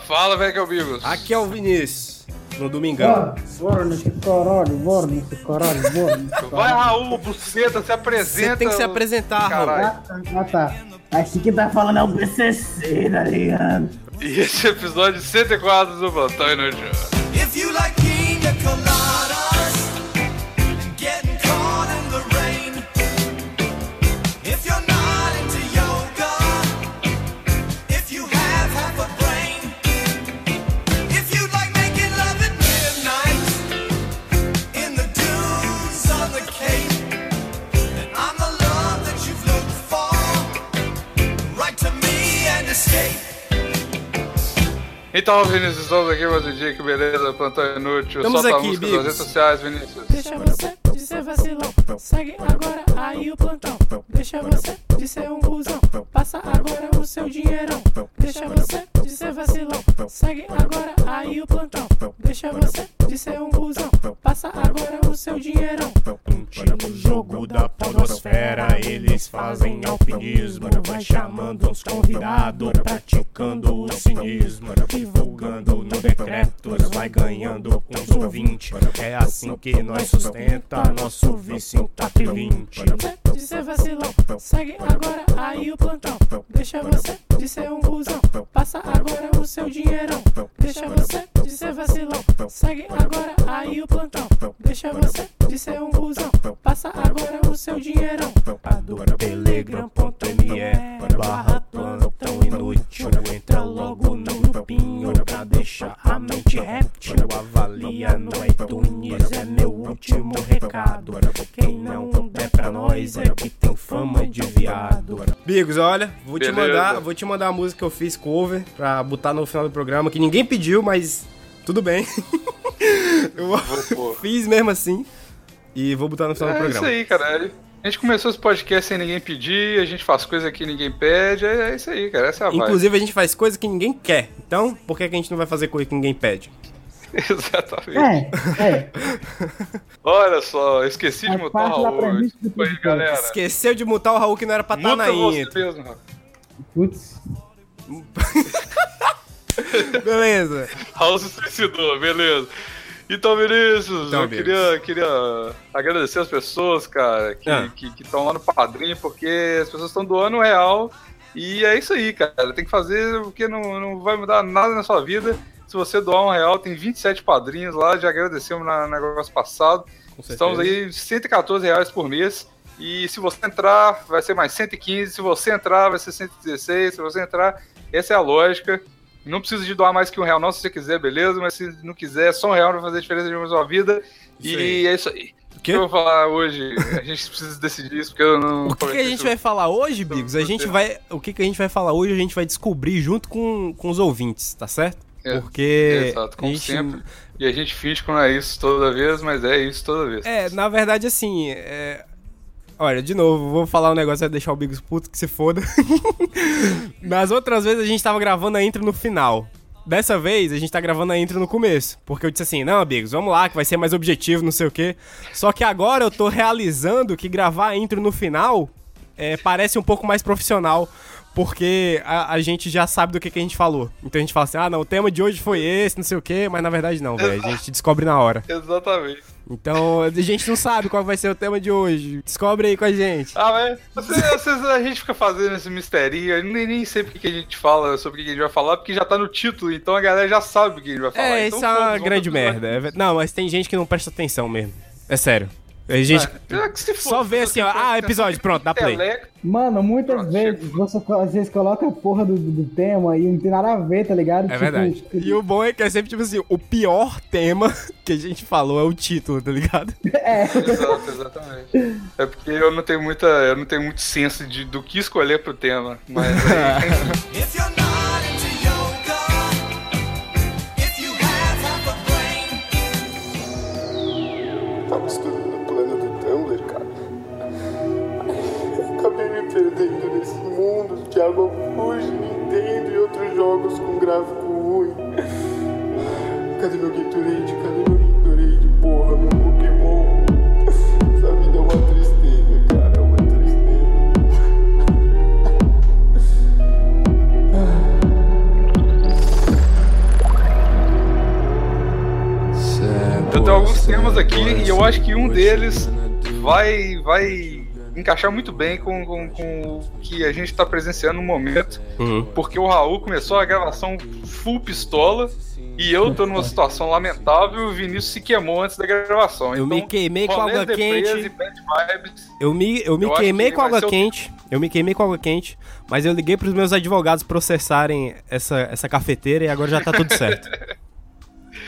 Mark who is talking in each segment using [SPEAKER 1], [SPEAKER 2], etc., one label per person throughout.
[SPEAKER 1] Fala, velho, que é o Bigos.
[SPEAKER 2] Aqui é o Vinícius, no Domingão.
[SPEAKER 3] Bora nesse caralho, bora nesse caralho, bora nesse caralho.
[SPEAKER 1] Vai, Raul, buceta, se apresenta.
[SPEAKER 2] Você tem que se apresentar, Raul.
[SPEAKER 1] Caralho.
[SPEAKER 3] Ah, tá, ah, tá. Aqui quem tá falando é o PCC, tá ligado?
[SPEAKER 1] E esse é o episódio 104 do Plantão Inútil.
[SPEAKER 4] If you like pina
[SPEAKER 1] Então, Vinícius, estamos aqui mais um dia, que beleza, Plantão Inútil.
[SPEAKER 2] Estamos
[SPEAKER 1] Solta
[SPEAKER 2] aqui,
[SPEAKER 1] a música
[SPEAKER 2] Bigos.
[SPEAKER 1] das redes sociais, Vinícius.
[SPEAKER 5] Deixa você de ser vacilão, segue agora aí o plantão. Deixa você de ser um cuzão, passa agora o seu dinheirão. Deixa você de ser vacilão, segue agora aí o plantão. Deixa você de ser um cuzão, passa agora o seu dinheirão.
[SPEAKER 6] No jogo da podosfera eles fazem alpinismo Vai chamando uns convidados, praticando o cinismo Divulgando no decretos, vai ganhando uns ouvintes É assim que nós sustenta nosso vício em top 20
[SPEAKER 5] De ser vacilão, segue agora aí o plantão. Deixa você de ser um cuzão, passa agora o seu dinheirão. Deixa você de ser vacilão, segue agora aí o plantão. Deixa você de ser um cuzão, passa agora o seu dinheirão.
[SPEAKER 6] Adora telegram.me viado
[SPEAKER 2] Bigos, olha, vou te
[SPEAKER 1] Beleza.
[SPEAKER 2] mandar, vou te mandar a música que eu fiz cover pra botar no final do programa, que ninguém pediu, mas tudo bem. eu
[SPEAKER 1] pôr.
[SPEAKER 2] fiz mesmo assim e vou botar no final do
[SPEAKER 1] É isso
[SPEAKER 2] programa.
[SPEAKER 1] aí, cara. A gente começou esse podcast sem ninguém pedir, a gente faz coisa que ninguém pede, é é isso aí, cara. Essa é a vibe.
[SPEAKER 2] Inclusive a gente faz coisa que ninguém quer. Então, por que, que a gente não vai fazer coisa que ninguém pede?
[SPEAKER 1] Exatamente.
[SPEAKER 3] É, é.
[SPEAKER 1] Olha só, esqueci de mutar o Raul. Desculpa aí, galera.
[SPEAKER 2] Esqueceu de mutar o Raul que não era pra estar
[SPEAKER 1] Muta
[SPEAKER 2] na
[SPEAKER 1] Raul.
[SPEAKER 3] Putz.
[SPEAKER 2] Beleza.
[SPEAKER 1] Raul se suicidou, beleza. Então, Vinícius,
[SPEAKER 2] Então,
[SPEAKER 1] eu queria, queria agradecer as pessoas, cara, que
[SPEAKER 2] Ah.
[SPEAKER 1] estão lá no padrinho, porque as pessoas estão doando real. E é isso aí, cara. Tem que fazer porque não, não vai mudar nada na sua vida. Se você doar um real, tem 27 padrinhos lá, já agradecemos no negócio passado. Estamos aí 114 reais por mês. E se você entrar, vai ser mais 115. Se você entrar, vai ser 116. Se você entrar, essa é a lógica. Não precisa de doar mais que um real, não, se você quiser, beleza. Mas se não quiser, só um real vai fazer diferença na sua vida.
[SPEAKER 2] Isso
[SPEAKER 1] e
[SPEAKER 2] aí.
[SPEAKER 1] é isso aí.
[SPEAKER 2] O
[SPEAKER 1] que eu vou falar hoje? A gente precisa decidir isso, porque eu não.
[SPEAKER 2] O que, que a gente vai falar hoje, Bigos? A gente vai, o que, que a gente vai falar hoje, a gente vai descobrir junto com, com os ouvintes, tá certo?
[SPEAKER 1] É,
[SPEAKER 2] Porque
[SPEAKER 1] Exato, como
[SPEAKER 2] gente-
[SPEAKER 1] sempre. E a gente finge que não é isso toda vez, mas é isso toda vez.
[SPEAKER 2] É, na verdade, assim, é... Olha, de novo, vou falar um negócio, vai deixar o Bigos puto que se foda. Nas outras vezes a gente tava gravando a intro no final. Dessa vez a gente tá gravando a intro no começo. Porque eu disse assim, não, Bigos, vamos lá, que vai ser mais objetivo, não sei o quê. Só que agora eu tô realizando que gravar a intro no final é, parece um pouco mais profissional. Porque a, a gente já sabe do que, que a gente falou. Então a gente fala assim, ah, não, o tema de hoje foi esse, não sei o quê, mas na verdade não, velho. A gente descobre na hora.
[SPEAKER 1] Exatamente.
[SPEAKER 2] Então, a gente não sabe qual vai ser o tema de hoje. Descobre aí com a gente.
[SPEAKER 1] Ah, mas vocês- a gente fica fazendo esse misterinho, eu nem, nem sei porque que a gente fala sobre o que a gente vai falar, porque já tá no título, então a galera já sabe o que a gente vai falar.
[SPEAKER 2] É,
[SPEAKER 1] então,
[SPEAKER 2] isso é uma grande merda. É Não, mas tem gente que não presta atenção mesmo. É sério. A gente
[SPEAKER 1] É, se
[SPEAKER 2] só vê assim, ó. Ah, episódio, pronto, dá play.
[SPEAKER 3] Mano, muitas
[SPEAKER 1] Pronto,
[SPEAKER 3] vezes você às vezes coloca a porra do, do tema e não tem nada a ver, tá ligado?
[SPEAKER 2] É verdade. E o bom é que é sempre tipo assim: o pior tema que a gente falou é o título, tá ligado?
[SPEAKER 3] É,
[SPEAKER 1] Exato, exatamente. É porque eu não tenho muita, eu não tenho muito senso de, do que escolher pro tema, mas aí,
[SPEAKER 7] Thiago Augusto, Nintendo e outros jogos com gráfico ruim. Cadê meu Gatorade? Cadê meu Gatorade? Porra, meu Pokémon. Essa vida é uma tristeza, cara. É uma tristeza.
[SPEAKER 1] Eu tenho alguns temas aqui e eu acho que um deles vai vai encaixar muito bem com, com, com o que a gente tá presenciando no momento.
[SPEAKER 2] Uhum.
[SPEAKER 1] Porque o Raul começou a gravação full pistola e eu tô numa situação lamentável e o Vinícius se queimou antes da gravação.
[SPEAKER 2] Eu me queimei com água quente. Eu me, eu me
[SPEAKER 1] Eu
[SPEAKER 2] queimei
[SPEAKER 1] que
[SPEAKER 2] com água
[SPEAKER 1] ser o-
[SPEAKER 2] quente. Eu me queimei com água quente, mas eu liguei pros meus advogados processarem essa, essa cafeteira e agora já tá tudo certo.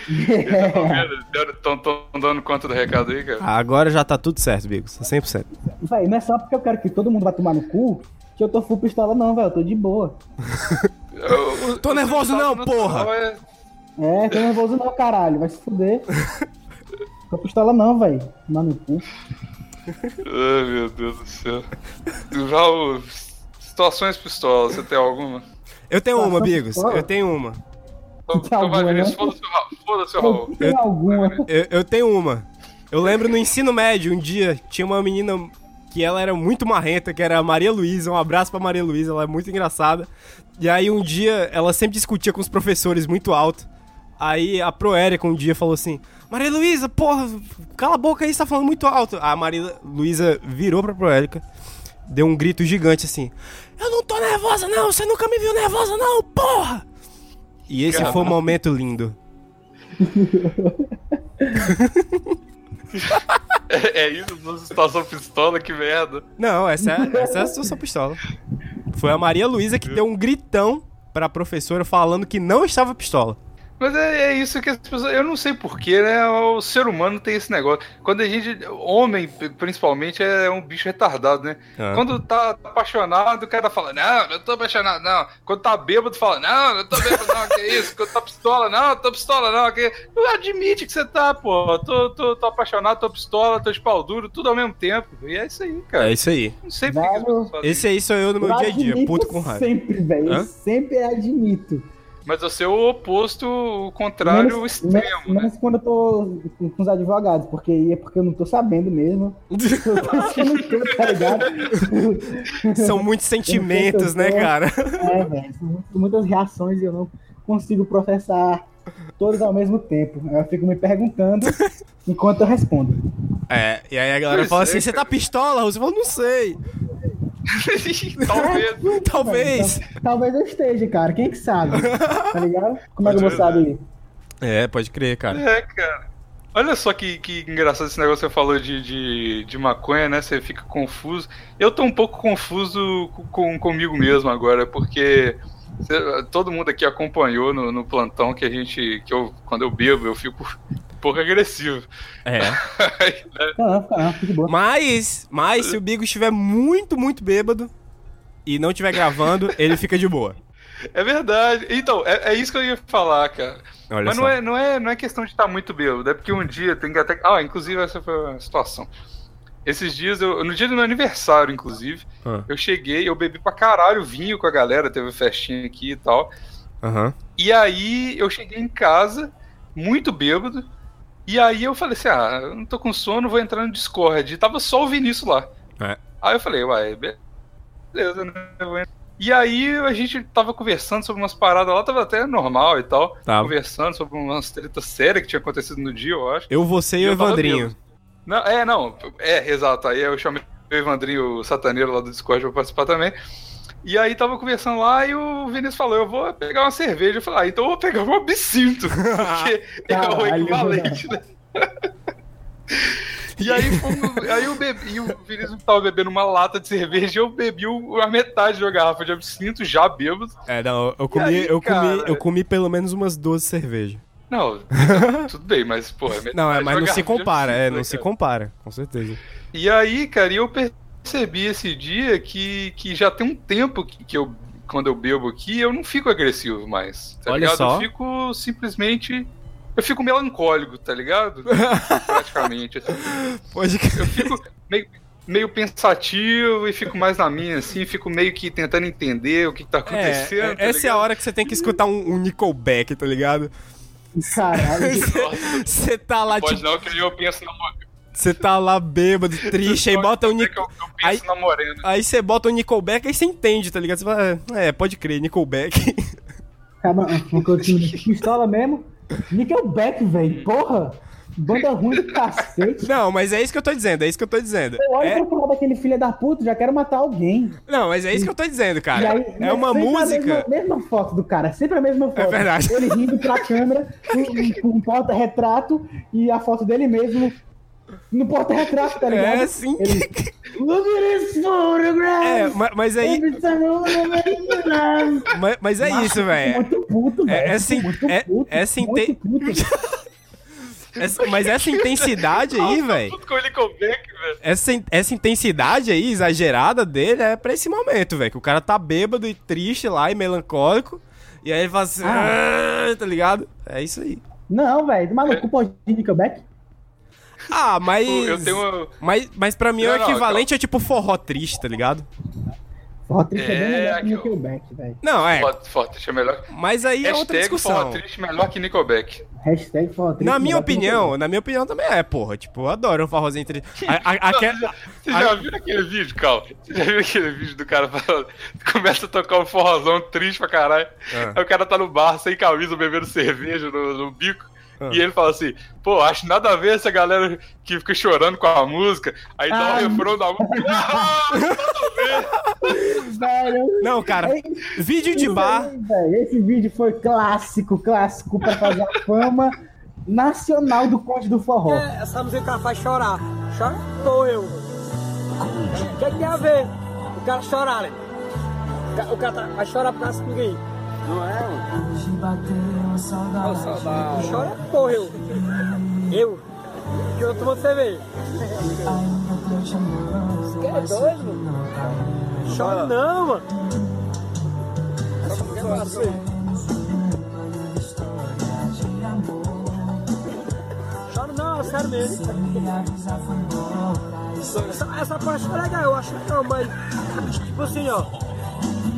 [SPEAKER 1] Estão dando conta do recado aí, cara.
[SPEAKER 2] Agora já tá tudo certo, Bigos. 100%.
[SPEAKER 3] Véi, não é só porque eu quero que todo mundo vá tomar no cu que eu tô full pistola, não, velho. Eu tô de boa.
[SPEAKER 1] Eu- o-
[SPEAKER 2] Tô nervoso não,
[SPEAKER 1] resultado
[SPEAKER 2] porra!
[SPEAKER 1] é-
[SPEAKER 3] É, tô nervoso não, caralho. Vai se fuder. tô pistola não, velho. Tomar no cu.
[SPEAKER 1] Ai, meu Deus do céu. Raul, situações pistolas, você tem alguma?
[SPEAKER 2] Eu tenho uma, Bigos.
[SPEAKER 3] pistola?
[SPEAKER 2] Eu tenho uma.
[SPEAKER 1] Então,
[SPEAKER 3] Tem
[SPEAKER 1] então vai,
[SPEAKER 3] alguma,
[SPEAKER 1] Vinícius,
[SPEAKER 3] né?
[SPEAKER 1] foda-se o Raul. Foda-se o
[SPEAKER 3] Eu
[SPEAKER 1] Raul.
[SPEAKER 3] tenho alguma.
[SPEAKER 2] Eu, eu tenho uma. Eu lembro no ensino médio, um dia, tinha uma menina que ela era muito marrenta, que era a Maria Luísa. Um abraço pra Maria Luísa, ela é muito engraçada. E aí um dia, ela sempre discutia com os professores muito alto. Aí a Proérica um dia falou assim: Maria Luísa, porra, cala a boca aí, você tá falando muito alto. A Maria Luísa virou pra Proérica, deu um grito gigante assim: Eu não tô nervosa, não, você nunca me viu nervosa, não, porra! E esse foi um momento lindo.
[SPEAKER 1] É, é isso, essa situação pistola, que merda.
[SPEAKER 2] Não, essa é, essa é a situação pistola. Foi a Maria Luísa que deu um gritão pra professora falando que não estava pistola.
[SPEAKER 1] Mas é, é isso que as pessoas. Eu não sei porquê, né? O ser humano tem esse negócio. Quando a gente. Homem, principalmente, é um bicho retardado, né?
[SPEAKER 2] Ah.
[SPEAKER 1] Quando tá apaixonado, o cara fala, não, eu tô apaixonado, não. Quando tá bêbado, fala, não, eu tô bêbado, não, que isso? Quando tá pistola, não, eu tô pistola, não, que. Não admite que você tá, pô. Tô, tô, tô apaixonado, tô pistola, tô de pau duro, tudo ao mesmo tempo. E é isso aí, cara.
[SPEAKER 2] É isso aí.
[SPEAKER 1] Não sei por que as
[SPEAKER 3] Velho,
[SPEAKER 1] pessoas fazem
[SPEAKER 2] Esse aí sou eu no meu
[SPEAKER 3] Eu
[SPEAKER 2] dia a dia, puto com raiva.
[SPEAKER 3] Sempre, velho. Sempre admito.
[SPEAKER 1] Mas você é o oposto, o contrário, o
[SPEAKER 3] menos,
[SPEAKER 1] extremo,
[SPEAKER 3] menos-
[SPEAKER 1] né?
[SPEAKER 3] menos quando eu tô com, com os advogados, porque aí é porque eu não tô sabendo mesmo. Eu tô achando que eu, tá ligado?
[SPEAKER 2] São muitos sentimentos, né, cara?
[SPEAKER 3] É, velho. São muitas reações e eu não consigo processar todas ao mesmo tempo. Eu fico me perguntando enquanto eu respondo.
[SPEAKER 2] É, e aí a galera
[SPEAKER 1] Pois
[SPEAKER 2] fala
[SPEAKER 1] é,
[SPEAKER 2] assim: você tá pistola? Você fala, não sei.
[SPEAKER 1] Talvez.
[SPEAKER 2] Talvez.
[SPEAKER 3] Então, talvez eu esteja, cara. Quem é que sabe? Tá ligado? Como é que eu vou saber?
[SPEAKER 2] É, pode crer, cara.
[SPEAKER 1] É, cara. Olha só que, que engraçado esse negócio que você falou de, de, de maconha, né? Você fica confuso. Eu tô um pouco confuso com, com- comigo mesmo agora, porque todo mundo aqui acompanhou no, no plantão que a gente. que eu, quando eu bebo, eu fico pouco agressivo.
[SPEAKER 2] É.
[SPEAKER 3] Não, fica de boa.
[SPEAKER 2] Mas, mas se o Bigo estiver muito, muito bêbado e não estiver gravando, ele fica de boa.
[SPEAKER 1] É verdade. Então, é, é isso que eu ia falar, cara.
[SPEAKER 2] Olha
[SPEAKER 1] Mas
[SPEAKER 2] só.
[SPEAKER 1] não é, não, é, não é questão de estar muito bêbado, é porque um dia tem que até. Ah, inclusive essa foi uma situação. Esses dias, eu, no dia do meu aniversário, inclusive,
[SPEAKER 2] Ah,
[SPEAKER 1] eu cheguei, eu bebi pra caralho vinho com a galera, teve festinha aqui e tal.
[SPEAKER 2] Aham.
[SPEAKER 1] E aí eu cheguei em casa, muito bêbado, e aí eu falei assim: ah, eu não tô com sono, vou entrar no Discord. E tava só o Vinícius lá.
[SPEAKER 2] É.
[SPEAKER 1] Aí eu falei, uai, beleza, né? eu vou entrar. E aí a gente tava conversando sobre umas paradas lá, tava até normal e tal.
[SPEAKER 2] Tava.
[SPEAKER 1] Conversando sobre umas tretas sérias que tinha acontecido no dia, eu acho.
[SPEAKER 2] Eu, você e o
[SPEAKER 1] eu tava
[SPEAKER 2] Evandrinho.
[SPEAKER 1] Não, é, não, é, exato. Aí eu chamei o Evandrinho, o sataneiro lá do Discord pra participar também. E aí tava conversando lá e o Vinícius falou, eu vou pegar uma cerveja. Eu falei, ah, então eu vou pegar um absinto, porque é o equivalente, né? E aí, fomos- aí eu bebi, e o Vinícius tava bebendo uma lata de cerveja e eu bebi a metade da garrafa de absinto, já bêbado.
[SPEAKER 2] É, não, eu comi,
[SPEAKER 1] aí,
[SPEAKER 2] eu comi,
[SPEAKER 1] cara?
[SPEAKER 2] eu comi pelo menos umas 12 cervejas.
[SPEAKER 1] Não, tudo bem, mas, pô, é metade
[SPEAKER 2] Não, é,
[SPEAKER 1] de
[SPEAKER 2] mas
[SPEAKER 1] uma
[SPEAKER 2] não se
[SPEAKER 1] de
[SPEAKER 2] compara, é,
[SPEAKER 1] absinto,
[SPEAKER 2] não
[SPEAKER 1] né,
[SPEAKER 2] se compara, com certeza.
[SPEAKER 1] E aí, cara, eu percebi esse dia que, que já tem um tempo que, que eu, quando eu bebo aqui, eu não fico agressivo mais. Tá
[SPEAKER 2] Olha
[SPEAKER 1] ligado?
[SPEAKER 2] só.
[SPEAKER 1] Eu fico simplesmente. Eu fico melancólico, tá ligado? Praticamente. assim.
[SPEAKER 2] Pode crer.
[SPEAKER 1] Eu fico meio, meio pensativo e fico mais na minha, assim, fico meio que tentando entender o que, que tá
[SPEAKER 2] É,
[SPEAKER 1] acontecendo.
[SPEAKER 2] é,
[SPEAKER 1] tá
[SPEAKER 2] essa é a
[SPEAKER 1] ligado?
[SPEAKER 2] hora que você tem que escutar um, um Nickelback, tá ligado?
[SPEAKER 3] Caralho.
[SPEAKER 2] Você tá lá,
[SPEAKER 1] Pode
[SPEAKER 2] tipo,
[SPEAKER 1] não, que eu penso na.
[SPEAKER 2] Você tá lá bêbado, triste, aí bota um
[SPEAKER 1] Eu, eu
[SPEAKER 2] Nic...
[SPEAKER 1] penso
[SPEAKER 2] Aí-. Aí você bota o Nickelback, aí você entende, tá ligado? Você fala, é, pode crer, Nickelback.
[SPEAKER 3] Acaba uma continua pistola mesmo. Nickelback, velho. Porra. Banda ruim do cacete.
[SPEAKER 2] Não, mas é isso que eu tô dizendo, é isso que eu tô dizendo.
[SPEAKER 3] Eu olho
[SPEAKER 2] É-
[SPEAKER 3] falar daquele filho da puta, já quero matar alguém.
[SPEAKER 2] Não, mas é isso que eu tô dizendo, cara.
[SPEAKER 3] aí,
[SPEAKER 2] É uma
[SPEAKER 3] sempre A
[SPEAKER 2] música.
[SPEAKER 3] mesma, mesma foto do cara, sempre a mesma foto.
[SPEAKER 2] É verdade.
[SPEAKER 3] Ele rindo pra câmera, com, com um porta-retrato e a foto dele mesmo no porta-retrato, tá ligado?
[SPEAKER 2] É, sim.
[SPEAKER 3] Ele, Look at this photograph!
[SPEAKER 2] É, ma- mas aí. Mas, mas é isso,
[SPEAKER 3] Eu
[SPEAKER 2] velho.
[SPEAKER 3] Muito puto, velho.
[SPEAKER 2] É- é
[SPEAKER 3] Eu fico
[SPEAKER 2] sim-
[SPEAKER 3] muito
[SPEAKER 2] é-
[SPEAKER 3] puto,
[SPEAKER 2] é sim-
[SPEAKER 3] muito
[SPEAKER 2] tem-
[SPEAKER 3] puto.
[SPEAKER 2] Essa- mas essa intensidade aí, velho.
[SPEAKER 1] Puto com o Nickelback, velho.
[SPEAKER 2] Essa, essa intensidade aí, exagerada dele, é pra esse momento, velho. Que o cara tá bêbado e triste lá e melancólico. E aí ele fala assim, "Ah", tá ligado? É isso aí.
[SPEAKER 3] Não, velho, maluco, pode de Nickelback?
[SPEAKER 2] Ah, mas.
[SPEAKER 1] Eu tenho.
[SPEAKER 2] Mas, mas pra mim
[SPEAKER 1] Não,
[SPEAKER 2] o
[SPEAKER 1] não,
[SPEAKER 2] equivalente é tipo forró triste, tá ligado?
[SPEAKER 3] Forró triste é, bem
[SPEAKER 1] É,
[SPEAKER 3] melhor que Nickelback, velho.
[SPEAKER 2] Não, é.
[SPEAKER 1] Forró Forró Triste é melhor.
[SPEAKER 2] Mas aí é outra
[SPEAKER 1] Hashtag Forró
[SPEAKER 2] discussão.
[SPEAKER 1] Triste melhor que Nickelback.
[SPEAKER 3] Hashtag forró triste.
[SPEAKER 2] Na minha
[SPEAKER 3] melhor que
[SPEAKER 2] opinião, na minha opinião também é, porra. Tipo, eu adoro um forrozinho triste. A-
[SPEAKER 1] Você já viu aquele vídeo, Cal? Você já viu aquele vídeo do cara falando, começa a tocar um forrozão triste pra caralho.
[SPEAKER 2] Ah.
[SPEAKER 1] Aí o cara tá no bar sem camisa, bebendo cerveja no, no bico.
[SPEAKER 2] Ah.
[SPEAKER 1] E ele fala assim, pô, acho nada a ver essa galera que fica chorando com a música. Aí dá
[SPEAKER 3] Ah.
[SPEAKER 1] o refrão da música. Ah,
[SPEAKER 3] Velho,
[SPEAKER 2] Não, cara, vídeo de bar.
[SPEAKER 3] Esse vídeo foi clássico, clássico pra fazer a fama nacional do Conde do Forró.
[SPEAKER 8] Essa música o cara faz chorar. Chora? Tô eu. O que, que tem a ver? O cara chorar, né? O cara tá- vai chorar por causa de ninguém. Não é, mano? Chora, porra, eu. Eu? Que eu tomo cerveja. Você é doido? Chora não, mano. Chora não, é sério mesmo. Essa, essa parte foi legal, eu acho legal, mas. Tipo assim, ó.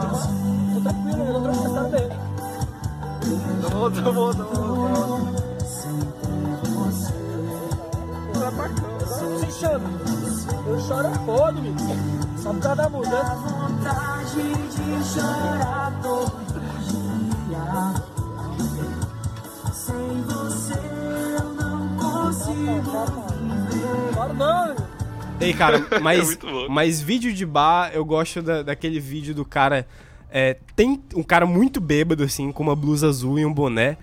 [SPEAKER 8] tô tranquilo. Tô tranquilo, tô tranquilo, tá bem.
[SPEAKER 1] Tá bom, tá bom, tá bom.
[SPEAKER 8] Bacana. Você chama. Eu choro é foda, menino. Só por causa da mudança. Choro não, menino.
[SPEAKER 2] Ei, cara, mas,
[SPEAKER 1] muito bom.
[SPEAKER 2] mas vídeo de bar, eu gosto da- daquele vídeo do cara. é, tem um cara muito bêbado, assim, com uma blusa azul e um boné.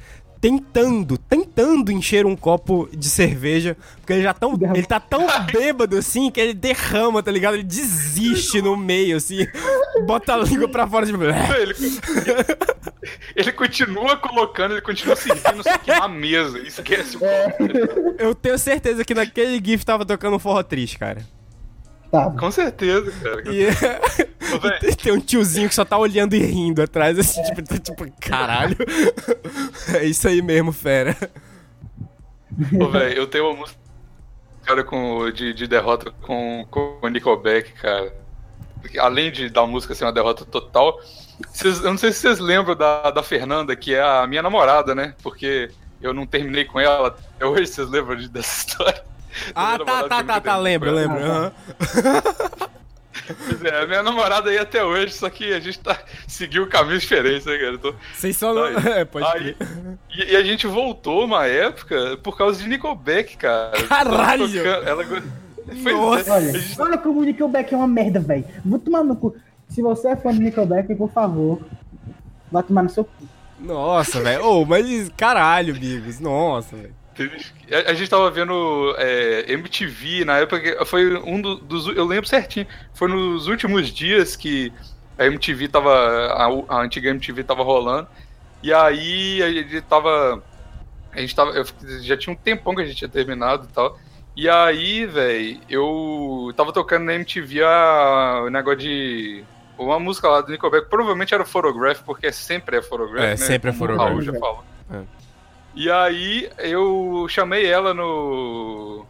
[SPEAKER 2] Tentando, tentando encher um copo de cerveja, porque ele já tão, ele tá tão bêbado assim que ele derrama, tá ligado? Ele desiste no meio, assim, bota a língua pra fora, tipo,
[SPEAKER 1] Ele, ele continua colocando, ele continua servindo, só que na mesa. Esquece o copo.
[SPEAKER 2] eu tenho certeza que naquele GIF tava tocando um forró triste, cara.
[SPEAKER 3] Tá.
[SPEAKER 1] Com certeza, cara.
[SPEAKER 2] E, e tem um tiozinho que só tá olhando e rindo atrás, assim, tipo, tá tipo, caralho. É isso aí mesmo, fera.
[SPEAKER 1] Ô, velho, eu tenho uma música cara, com, de, de derrota com, com o Nickelback, cara. Porque Além de da música ser uma derrota total, vocês- eu não sei se vocês lembram da, da Fernanda, que é a minha namorada, né? Porque eu não terminei com ela até hoje, vocês lembram de- dessa história?
[SPEAKER 2] Ah, tá, tá, tá, tá, lembro, lembro.
[SPEAKER 1] Pois é, a minha namorada aí até hoje, só que a gente tá seguiu caminhos diferentes, né, cara? Tô-
[SPEAKER 2] Vocês só não.
[SPEAKER 1] Aí.
[SPEAKER 2] É, pode
[SPEAKER 1] Aí-. E, e a gente voltou uma época por causa de Nickelback, cara.
[SPEAKER 2] Caralho!
[SPEAKER 1] Ela tocando- Ela... Pois é,
[SPEAKER 2] Nossa.
[SPEAKER 3] Olha,
[SPEAKER 1] gente-
[SPEAKER 3] olha como o Nickelback é uma merda, velho. Vou tomar no cu. Se você é fã do Nickelback, por favor, vai tomar no seu cu.
[SPEAKER 2] Nossa, velho. Ô, mas caralho, Bigos. Nossa, velho.
[SPEAKER 1] A, a gente tava vendo é, MTV na época, foi um do- dos. Eu lembro certinho. Foi nos últimos dias que a MTV tava. A, a antiga MTV tava rolando. E aí a gente tava. A gente tava. eu- já tinha um tempão que a gente tinha terminado e tal. E aí, velho, eu tava tocando na MTV a, o negócio de. Uma música lá do Nickelback, provavelmente era o Photograph, porque sempre é Photograph,
[SPEAKER 2] É,
[SPEAKER 1] né?
[SPEAKER 2] sempre é Photograph.
[SPEAKER 1] Raul já falou.
[SPEAKER 2] É.
[SPEAKER 1] E aí eu chamei ela no.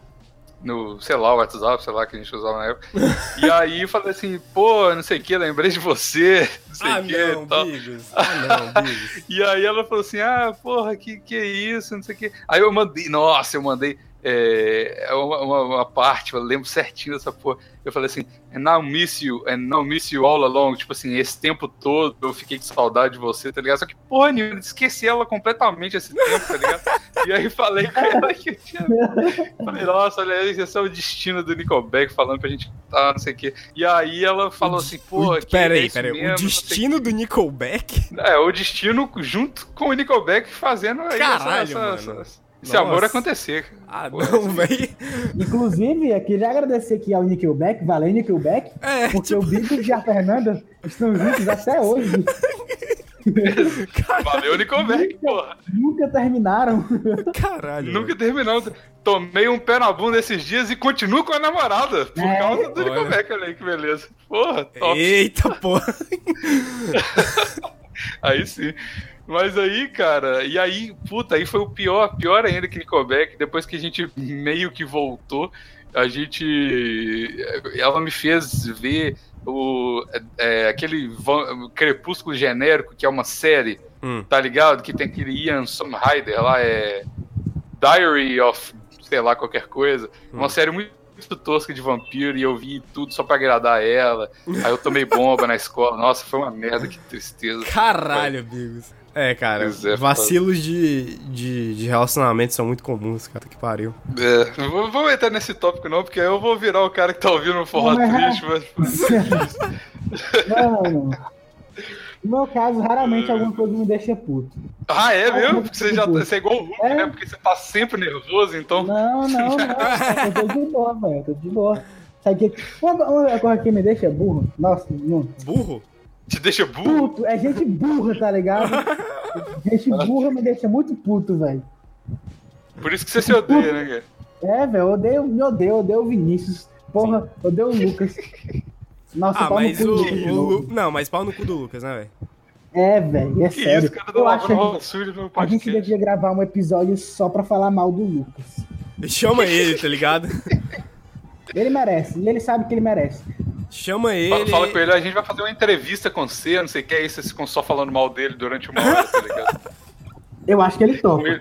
[SPEAKER 1] No, sei lá, WhatsApp, sei lá, que a gente usava na época. E aí falei assim, pô, não sei o que, lembrei de você, não sei
[SPEAKER 2] Ah,
[SPEAKER 1] o que
[SPEAKER 2] não,
[SPEAKER 1] tal.
[SPEAKER 2] Bigos. Ah, não, Bigos.
[SPEAKER 1] E aí ela falou assim, ah, porra, que que é isso, não sei o que. Aí eu mandei, nossa, eu mandei é, uma, uma- uma parte, eu lembro certinho dessa porra. Eu falei assim, and now miss you, and now miss you all along. Tipo assim, esse tempo todo eu fiquei com saudade de você, tá ligado? Só que, porra, nenhuma, esqueci ela completamente esse tempo, tá ligado? E aí falei com ela que eu tinha. Falei, nossa, olha esse é o destino do Nickelback falando pra gente tá, não sei o quê. E aí ela falou assim, porra, que
[SPEAKER 2] Pera
[SPEAKER 1] é
[SPEAKER 2] aí,
[SPEAKER 1] isso
[SPEAKER 2] pera aí.
[SPEAKER 1] mesmo,
[SPEAKER 2] O destino do Nickelback?
[SPEAKER 1] é, o destino junto com o Nickelback fazendo aí
[SPEAKER 2] Caralho,
[SPEAKER 1] essa-
[SPEAKER 2] mano.
[SPEAKER 1] essa- esse amor
[SPEAKER 2] Nossa.
[SPEAKER 1] acontecer.
[SPEAKER 2] Ah, não, velho.
[SPEAKER 3] Inclusive, eu queria agradecer aqui ao Nickelback, valeu Nickelback,
[SPEAKER 2] É,
[SPEAKER 3] porque o Bigos e a Fernanda estão juntos até hoje.
[SPEAKER 1] Valeu, Nickelback, porra.
[SPEAKER 3] Nunca terminaram.
[SPEAKER 2] caralho.
[SPEAKER 1] Nunca terminou. Tomei um pé na bunda esses dias e continuo com a namorada. Por
[SPEAKER 3] É.
[SPEAKER 1] causa do
[SPEAKER 2] Olha.
[SPEAKER 1] Nickelback, olha aí que beleza. Porra, top.
[SPEAKER 2] Eita, porra.
[SPEAKER 1] Aí sim. Mas aí, cara, e aí, puta, aí foi o pior, pior ainda que Nickelback, depois que a gente meio que voltou, a gente. Ela me fez ver o, é, aquele van- Crepúsculo Genérico, que é uma série,
[SPEAKER 2] Hum.
[SPEAKER 1] tá ligado? Que tem aquele Ian Somrider lá, é. Diary of, sei lá, qualquer coisa. Uma série muito. muito tosca de vampiro e eu vi tudo só pra agradar ela. Aí eu tomei bomba na escola. Nossa, foi uma merda, que tristeza.
[SPEAKER 2] Caralho, Bigos. É, cara,
[SPEAKER 1] é,
[SPEAKER 2] vacilos de, de, de relacionamento são muito comuns, cara, que pariu.
[SPEAKER 1] É, não vou, entrar nesse tópico não, porque aí eu vou virar o cara que tá ouvindo um forró
[SPEAKER 3] Não, mas-
[SPEAKER 1] triste, mas...
[SPEAKER 3] Não, no meu caso, raramente alguma coisa me deixa puto.
[SPEAKER 1] Ah, é mesmo? Porque você já você é igual o Hulk,
[SPEAKER 3] É.
[SPEAKER 1] né? Porque você tá sempre nervoso, então...
[SPEAKER 3] Não, não, não. Eu tô de boa, velho. Eu tô de boa. Sabe que. Uma, uma coisa que me deixa burro. Nossa, não.
[SPEAKER 2] Burro?
[SPEAKER 1] Te deixa burro?
[SPEAKER 3] Puto, é gente burra, tá ligado? Gente burra me deixa muito puto, velho.
[SPEAKER 1] Por isso que você se odeia, né, cara?
[SPEAKER 3] É, velho, eu odeio, me odeio, eu odeio o Vinícius. Porra, eu odeio o Lucas. Nossa,
[SPEAKER 2] Ah,
[SPEAKER 3] pau no
[SPEAKER 2] mas
[SPEAKER 3] cu
[SPEAKER 2] o,
[SPEAKER 3] do Lucas
[SPEAKER 2] Não, mas pau no cu do Lucas, né, velho?
[SPEAKER 3] É, velho, é
[SPEAKER 1] Que
[SPEAKER 3] sério.
[SPEAKER 1] isso, cara,
[SPEAKER 3] Eu acho que
[SPEAKER 1] no
[SPEAKER 3] a gente devia gravar um episódio só pra falar mal do Lucas.
[SPEAKER 2] Chama ele, tá ligado?
[SPEAKER 3] Ele merece, e ele sabe que ele merece.
[SPEAKER 2] Chama ele.
[SPEAKER 1] fala com ele, a gente vai fazer uma entrevista com você, não sei o que, aí vocês ficam só falando mal dele durante uma hora, tá ligado?
[SPEAKER 3] Eu acho que ele topa.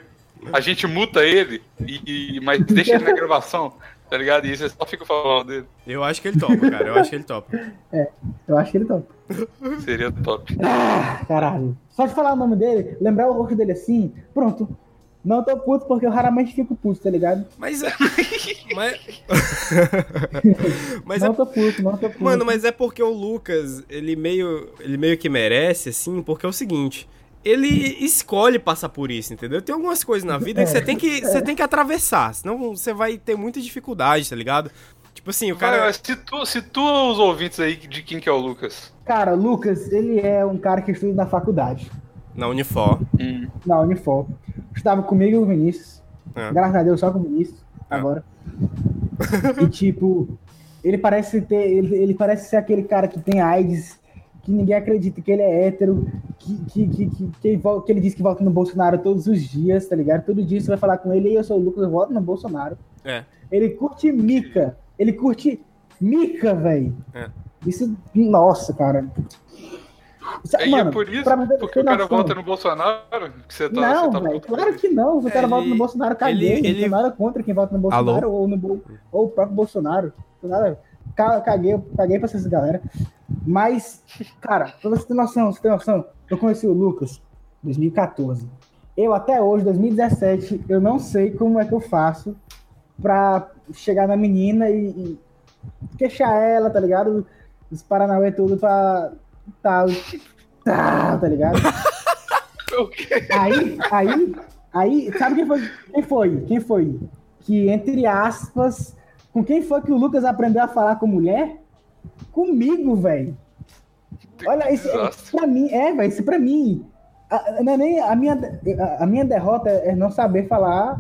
[SPEAKER 1] A gente muta ele, e, e- mas deixa ele na gravação, tá ligado? E você só fica falando mal dele.
[SPEAKER 2] Eu acho que ele topa, cara. Eu acho que ele topa.
[SPEAKER 3] Eu acho que ele topa.
[SPEAKER 1] Seria top.
[SPEAKER 3] Ah, caralho. Só de falar o nome dele, lembrar o rosto dele assim, pronto. Não tô puto porque eu raramente fico puto, tá ligado?
[SPEAKER 2] Mas é. mas. mas
[SPEAKER 3] não
[SPEAKER 2] é.
[SPEAKER 3] tô puto, não tô puto.
[SPEAKER 2] Mano, mas é porque o Lucas, ele meio. Ele meio que merece, assim, porque é o seguinte. Ele escolhe passar por isso, entendeu? Tem algumas coisas na vida que você tem que, você tem que atravessar, senão você vai ter muita dificuldade, tá ligado? Tipo assim, o
[SPEAKER 1] Cara,
[SPEAKER 2] cara.
[SPEAKER 1] mas se tu, se tu os ouvintes aí de quem que é o Lucas.
[SPEAKER 3] Cara, Lucas, ele é um cara que estuda na faculdade,
[SPEAKER 2] Na Unifor.
[SPEAKER 1] Hum.
[SPEAKER 3] na Unifor. Estava comigo e o Vinícius.
[SPEAKER 2] É.
[SPEAKER 3] Graças a Deus, só com o Vinícius,
[SPEAKER 2] É.
[SPEAKER 3] agora. e tipo, ele parece ter. Ele, ele parece ser aquele cara que tem AIDS, que ninguém acredita que ele é hétero, que, que, que, que, que ele que ele diz que vota no Bolsonaro todos os dias, tá ligado? Todo dia você vai falar com ele, e eu sou o Lucas, eu voto no Bolsonaro.
[SPEAKER 2] É.
[SPEAKER 3] Ele curte mica. Ele curte mica, velho.
[SPEAKER 2] É.
[SPEAKER 3] Isso, nossa, cara. Isso-
[SPEAKER 1] E é por isso,
[SPEAKER 3] pra
[SPEAKER 1] porque o cara
[SPEAKER 3] noção-
[SPEAKER 1] vota no Bolsonaro, que você tá,
[SPEAKER 3] Não,
[SPEAKER 1] você tá com
[SPEAKER 3] claro que não. Se o cara vota no Bolsonaro, caguei.
[SPEAKER 2] ele-
[SPEAKER 3] Não
[SPEAKER 2] ele-
[SPEAKER 3] tenho nada contra quem vota no Bolsonaro ou, no, ou o próprio Bolsonaro. Nada, ca- caguei, caguei pra essas galera. Mas, cara, pra você ter noção, você ter noção, eu conheci o Lucas em 2014. Eu até hoje, 2017, eu não sei como é que eu faço pra chegar na menina e, e queixar ela, tá ligado? Os Paranauê tudo pra tal. Tá, tá ligado? Aí, aí, aí, sabe quem foi? Quem foi? Quem foi? Que, entre aspas, com quem foi que o Lucas aprendeu a falar com mulher? Comigo, velho. Olha, isso pra mim, é, velho, isso pra mim. a- não é nem a minha, a, a minha derrota é não saber falar,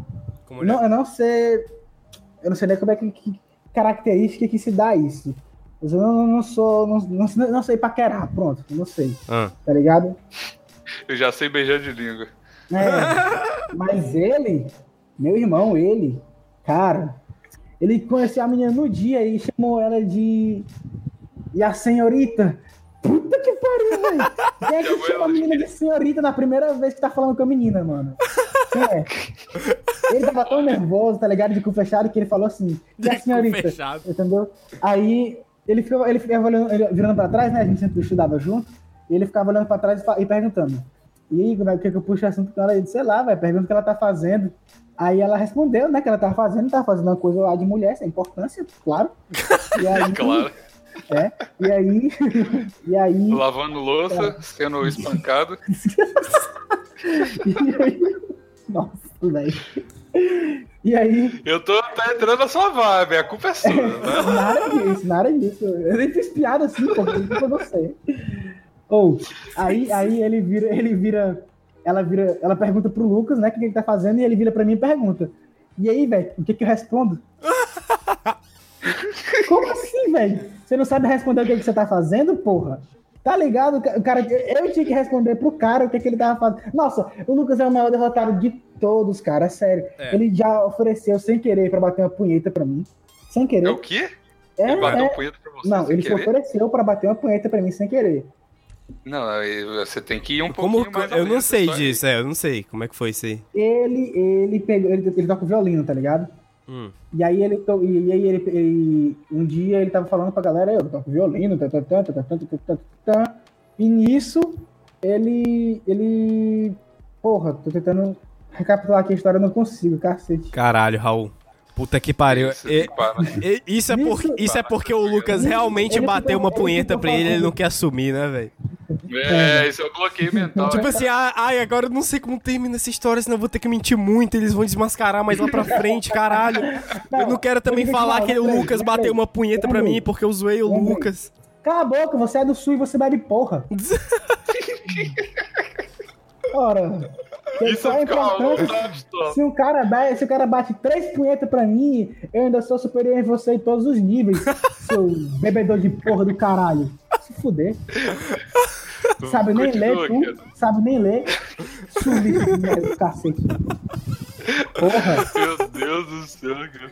[SPEAKER 3] não, eu não sei, eu não sei nem como é que, que característica que se dá isso. Eu não, não sou, não, não, não sei paquerar, pronto, não sei,
[SPEAKER 2] Ah.
[SPEAKER 3] tá ligado?
[SPEAKER 1] Eu já sei beijar de língua.
[SPEAKER 3] É. Mas ele, meu irmão, ele, cara, ele conheceu a menina no dia e chamou ela de. E a senhorita. Puta que pariu, velho. Quem é que chama a menina de senhorita na primeira vez que tá falando com a menina, mano? Quem é? Ele tava tão nervoso, tá ligado? De cu fechado, que ele falou assim. E a
[SPEAKER 2] De cu
[SPEAKER 3] senhorita?
[SPEAKER 2] fechado.
[SPEAKER 3] Entendeu? Aí ele ficava, ele ficava olhando, ele virando pra trás, né? A gente sempre estudava junto. E ele ficava olhando pra trás e, e perguntando. E aí, como é que eu puxo o assunto com ela? Ele sei lá, vai, pergunta o que ela tá fazendo. Aí ela respondeu, né, que ela tava fazendo, tava fazendo uma coisa lá de mulher, sem importância, claro. E aí,
[SPEAKER 1] Claro.
[SPEAKER 3] É, e aí, e aí,
[SPEAKER 1] Lavando louça, sendo espancado.
[SPEAKER 3] e aí, nossa, velho. E aí,
[SPEAKER 1] Eu tô entrando na sua vibe, a culpa é sua, né?
[SPEAKER 3] nada disso, nada disso. Eu nem fiz piada assim, pô, isso foi você. Ou, aí, aí ele vira, ele vira, ela vira, ela pergunta pro Lucas, né, o que que ele tá fazendo, e ele vira pra mim e pergunta. E aí, velho, o que que eu respondo? Como assim, velho? Você não sabe responder o que, que você tá fazendo, porra? Tá ligado? O cara, eu tinha que responder pro cara o que, que ele tava fazendo. Nossa, o Lucas é o maior derrotado de todos, cara, é sério.
[SPEAKER 2] É.
[SPEAKER 3] Ele já ofereceu sem querer pra bater uma punheta pra mim. Sem querer.
[SPEAKER 1] É o quê?
[SPEAKER 3] É,
[SPEAKER 1] Ele bateu
[SPEAKER 3] é.
[SPEAKER 1] punheta pra você
[SPEAKER 3] Não,
[SPEAKER 1] sem
[SPEAKER 3] ele se
[SPEAKER 1] querer?
[SPEAKER 3] ofereceu pra bater uma punheta pra mim sem querer.
[SPEAKER 1] Não, você tem que ir um
[SPEAKER 2] Como,
[SPEAKER 1] pouquinho mais
[SPEAKER 2] eu não sei disso, é, eu não sei como é que foi isso aí.
[SPEAKER 3] Ele, ele pegou, ele, ele toca violino, tá ligado?
[SPEAKER 2] Hum.
[SPEAKER 3] E aí ele, e aí ele, ele, um dia ele tava falando pra galera, eu toco violino, tá tá, tá, tá, tá, tá, tá, tá, tá, e nisso ele, ele, porra, tô tentando recapitular aqui a história, não consigo, cacete.
[SPEAKER 2] Caralho, Raul. Puta que pariu.
[SPEAKER 1] Isso, é né?
[SPEAKER 2] e, isso é, por,
[SPEAKER 3] isso
[SPEAKER 2] é, é porque o Lucas realmente bateu uma punheta pra ele, ele não quer assumir, né, velho?
[SPEAKER 1] É, isso é o bloqueio mental.
[SPEAKER 2] Tipo
[SPEAKER 1] né?
[SPEAKER 2] assim, ah, ai, agora eu não sei como termina essa história, senão eu vou ter que mentir muito, eles vão desmascarar mais lá pra frente, caralho. Eu não quero também falar que o Lucas bateu uma punheta pra mim porque eu zoei o. Lucas.
[SPEAKER 3] Cala a boca, você é do sul e você bebe porra. Ora,
[SPEAKER 1] Isso
[SPEAKER 3] é importante. Se o, cara, ba- se o cara bate três punhetas pra mim, eu ainda sou superior em você em todos os níveis, seu bebedor de porra do caralho. Se fuder. Sabe nem ler,
[SPEAKER 1] Continua,
[SPEAKER 3] tu?
[SPEAKER 1] cara.
[SPEAKER 3] Sabe nem ler? Merda do cacete. Porra.
[SPEAKER 1] Meu Deus do céu, cara.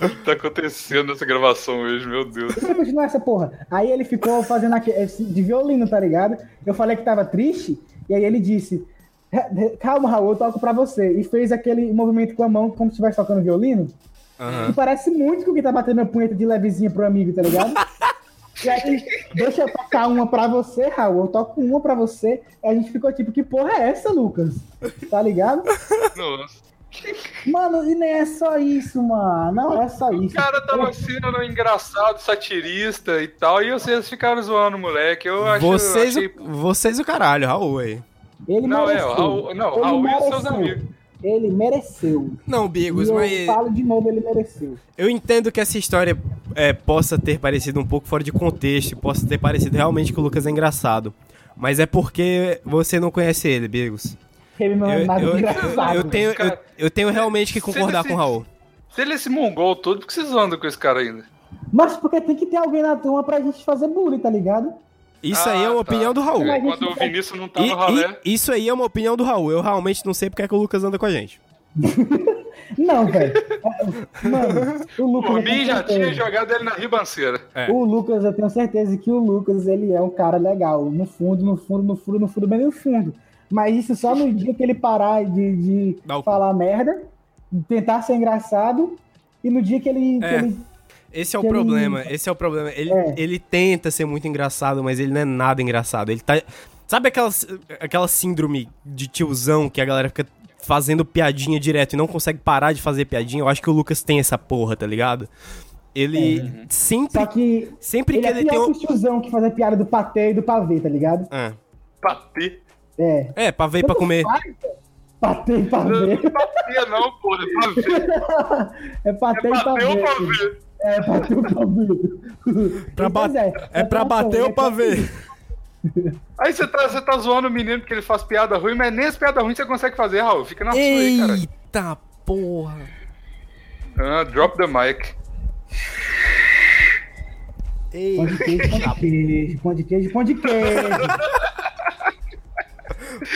[SPEAKER 1] O que tá acontecendo nessa gravação hoje, meu Deus?
[SPEAKER 3] Deixa eu continuar essa porra. Aí ele ficou fazendo aqui, esse- de violino, tá ligado? Eu falei que tava triste, e aí ele disse: "Re- re- Calma, Raul, eu toco pra você. E fez aquele movimento com a mão como se estivesse tocando violino.
[SPEAKER 2] Aham.
[SPEAKER 3] E parece muito com quem tá batendo a punheta de levezinha pro amigo, tá ligado? E aí, deixa eu tocar uma pra você, Raul. Eu toco uma pra você. E a gente ficou tipo, que porra é essa, Lucas? Tá ligado?
[SPEAKER 1] Nossa.
[SPEAKER 3] Mano, e nem é só isso, mano. Não é só
[SPEAKER 1] O
[SPEAKER 3] isso.
[SPEAKER 1] cara tava sendo engraçado, satirista e tal, e vocês ficaram zoando o moleque. Eu acho.
[SPEAKER 2] Vocês,
[SPEAKER 1] achei...
[SPEAKER 2] o, vocês o caralho, Raul aí.
[SPEAKER 3] Ele
[SPEAKER 1] Não, é,
[SPEAKER 3] mereceu.
[SPEAKER 1] o Raul, não,
[SPEAKER 3] Ele
[SPEAKER 1] Raul e os seus
[SPEAKER 3] mereceu.
[SPEAKER 1] amigos.
[SPEAKER 3] Ele mereceu.
[SPEAKER 2] Não, Bigos,
[SPEAKER 3] eu
[SPEAKER 2] mas
[SPEAKER 3] falo de novo, ele mereceu.
[SPEAKER 2] eu entendo que essa história é, possa ter parecido um pouco fora de contexto, possa ter parecido realmente que o Lucas é engraçado. Mas é porque você não conhece ele, Bigos.
[SPEAKER 3] Ele não é
[SPEAKER 2] Eu,
[SPEAKER 3] nada
[SPEAKER 2] eu-
[SPEAKER 3] engraçado.
[SPEAKER 2] eu tenho, eu, eu tenho realmente que concordar com o Raul.
[SPEAKER 1] Se ele é esse mongol todo, por que vocês andam com esse cara ainda?
[SPEAKER 3] Mas porque tem que ter alguém na turma pra gente fazer bullying, tá ligado?
[SPEAKER 2] Isso aí é uma
[SPEAKER 1] Ah, tá.
[SPEAKER 2] opinião do Raul.
[SPEAKER 1] É, quando o
[SPEAKER 3] isso-
[SPEAKER 1] Vinícius não tá
[SPEAKER 2] E-
[SPEAKER 1] no ralé.
[SPEAKER 2] e isso aí é uma opinião do Raul. Eu realmente não sei porque é que o Lucas anda com a gente.
[SPEAKER 3] Não, velho. Mano, o Lucas.
[SPEAKER 1] Por
[SPEAKER 3] eu tenho
[SPEAKER 1] mim, já
[SPEAKER 3] certeza.
[SPEAKER 1] tinha jogado ele na ribanceira.
[SPEAKER 2] É.
[SPEAKER 3] O Lucas, eu tenho certeza que o Lucas, ele é um cara legal. No fundo, no fundo, no fundo, no fundo, bem no fundo. Mas isso só no dia que ele parar de, de falar merda, tentar ser engraçado, e no dia que ele. que
[SPEAKER 2] É.
[SPEAKER 3] ele-
[SPEAKER 2] Esse é o
[SPEAKER 3] Que ele-
[SPEAKER 2] problema, esse é o problema. Ele,
[SPEAKER 3] É.
[SPEAKER 2] ele tenta ser muito engraçado, mas ele não é nada engraçado. Ele tá. Sabe aquela, aquela síndrome de tiozão que a galera fica fazendo piadinha direto e não consegue parar de fazer piadinha? Eu acho que o Lucas tem essa porra, tá ligado? Ele sempre.
[SPEAKER 3] Só que.
[SPEAKER 2] Sempre
[SPEAKER 3] Ele
[SPEAKER 2] que
[SPEAKER 3] é
[SPEAKER 2] ele tem
[SPEAKER 3] pior
[SPEAKER 2] um.
[SPEAKER 3] que o tiozão que fazia piada do patê e do pavê, tá ligado?
[SPEAKER 2] Ah.
[SPEAKER 1] Patê.
[SPEAKER 3] É.
[SPEAKER 2] É, ver e pra comer.
[SPEAKER 3] Patê e pavê.
[SPEAKER 1] Patê não, pô, é pra ver.
[SPEAKER 3] É patê
[SPEAKER 1] É
[SPEAKER 3] e
[SPEAKER 1] patê
[SPEAKER 3] pavê.
[SPEAKER 1] ou pra ver?
[SPEAKER 3] É, e pavê.
[SPEAKER 2] Pra ba-
[SPEAKER 3] Pois
[SPEAKER 2] É,
[SPEAKER 3] é
[SPEAKER 2] pra bater ou pra ver?
[SPEAKER 1] Aí você tá, você tá zoando o menino porque ele faz piada ruim, mas nem as piadas ruins você consegue fazer, Raul. Fica na sua aí, cara.
[SPEAKER 2] Eita porra.
[SPEAKER 1] Ah, drop the mic.
[SPEAKER 2] Ei.
[SPEAKER 3] Pão de queijo, pão de queijo, pão de queijo, pão de queijo.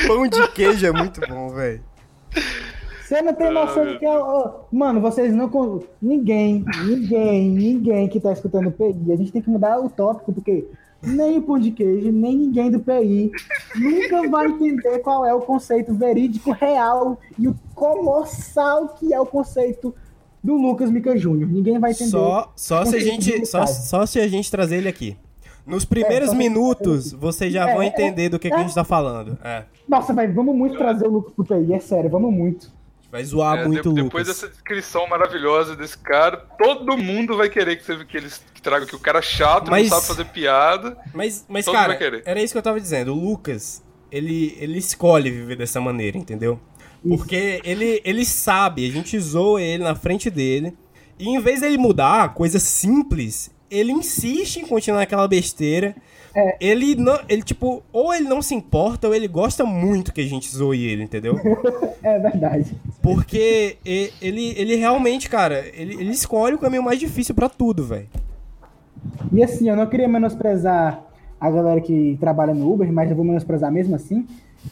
[SPEAKER 2] Pão de queijo é muito bom, velho.
[SPEAKER 3] Você não tem noção do que é. Mano, vocês não. Ninguém, ninguém, ninguém que tá escutando o PI. A gente tem que mudar o tópico, porque nem o pão de queijo, nem ninguém do PI nunca vai entender qual é o conceito verídico, real e o colossal que é o conceito do Lucas Mica Júnior. Ninguém vai entender.
[SPEAKER 2] Só, só se a
[SPEAKER 3] de
[SPEAKER 2] gente, só, só se a gente trazer ele aqui. Nos primeiros
[SPEAKER 3] É,
[SPEAKER 2] minutos, vocês já
[SPEAKER 3] É,
[SPEAKER 2] vão
[SPEAKER 3] é,
[SPEAKER 2] entender do que, que a
[SPEAKER 3] é.
[SPEAKER 2] gente tá falando. É.
[SPEAKER 3] Nossa, velho, vamos muito trazer o Lucas pro PI, é sério, vamos muito.
[SPEAKER 2] Vai zoar
[SPEAKER 1] É,
[SPEAKER 2] muito o
[SPEAKER 1] de-
[SPEAKER 2] Lucas.
[SPEAKER 1] depois dessa descrição maravilhosa desse cara, todo mundo vai querer que, você, que eles que tragam que o cara é chato,
[SPEAKER 2] Mas-
[SPEAKER 1] não sabe fazer piada.
[SPEAKER 2] Mas, mas
[SPEAKER 1] Todo mundo
[SPEAKER 2] cara,
[SPEAKER 1] vai querer.
[SPEAKER 2] era isso que eu tava dizendo. O Lucas, ele, ele escolhe viver dessa maneira, entendeu? Porque ele, ele sabe, a gente zoa ele na frente dele. E em vez dele mudar, coisa simples, ele insiste em continuar aquela besteira.
[SPEAKER 3] É.
[SPEAKER 2] Ele não. Ele, tipo, ou ele não se importa, ou ele gosta muito que a gente zoe ele, entendeu?
[SPEAKER 3] É verdade.
[SPEAKER 2] Porque ele, ele realmente, cara, ele, ele escolhe o caminho mais difícil pra tudo, velho.
[SPEAKER 3] E assim, eu não queria menosprezar a galera que trabalha no Uber, mas eu vou menosprezar mesmo assim.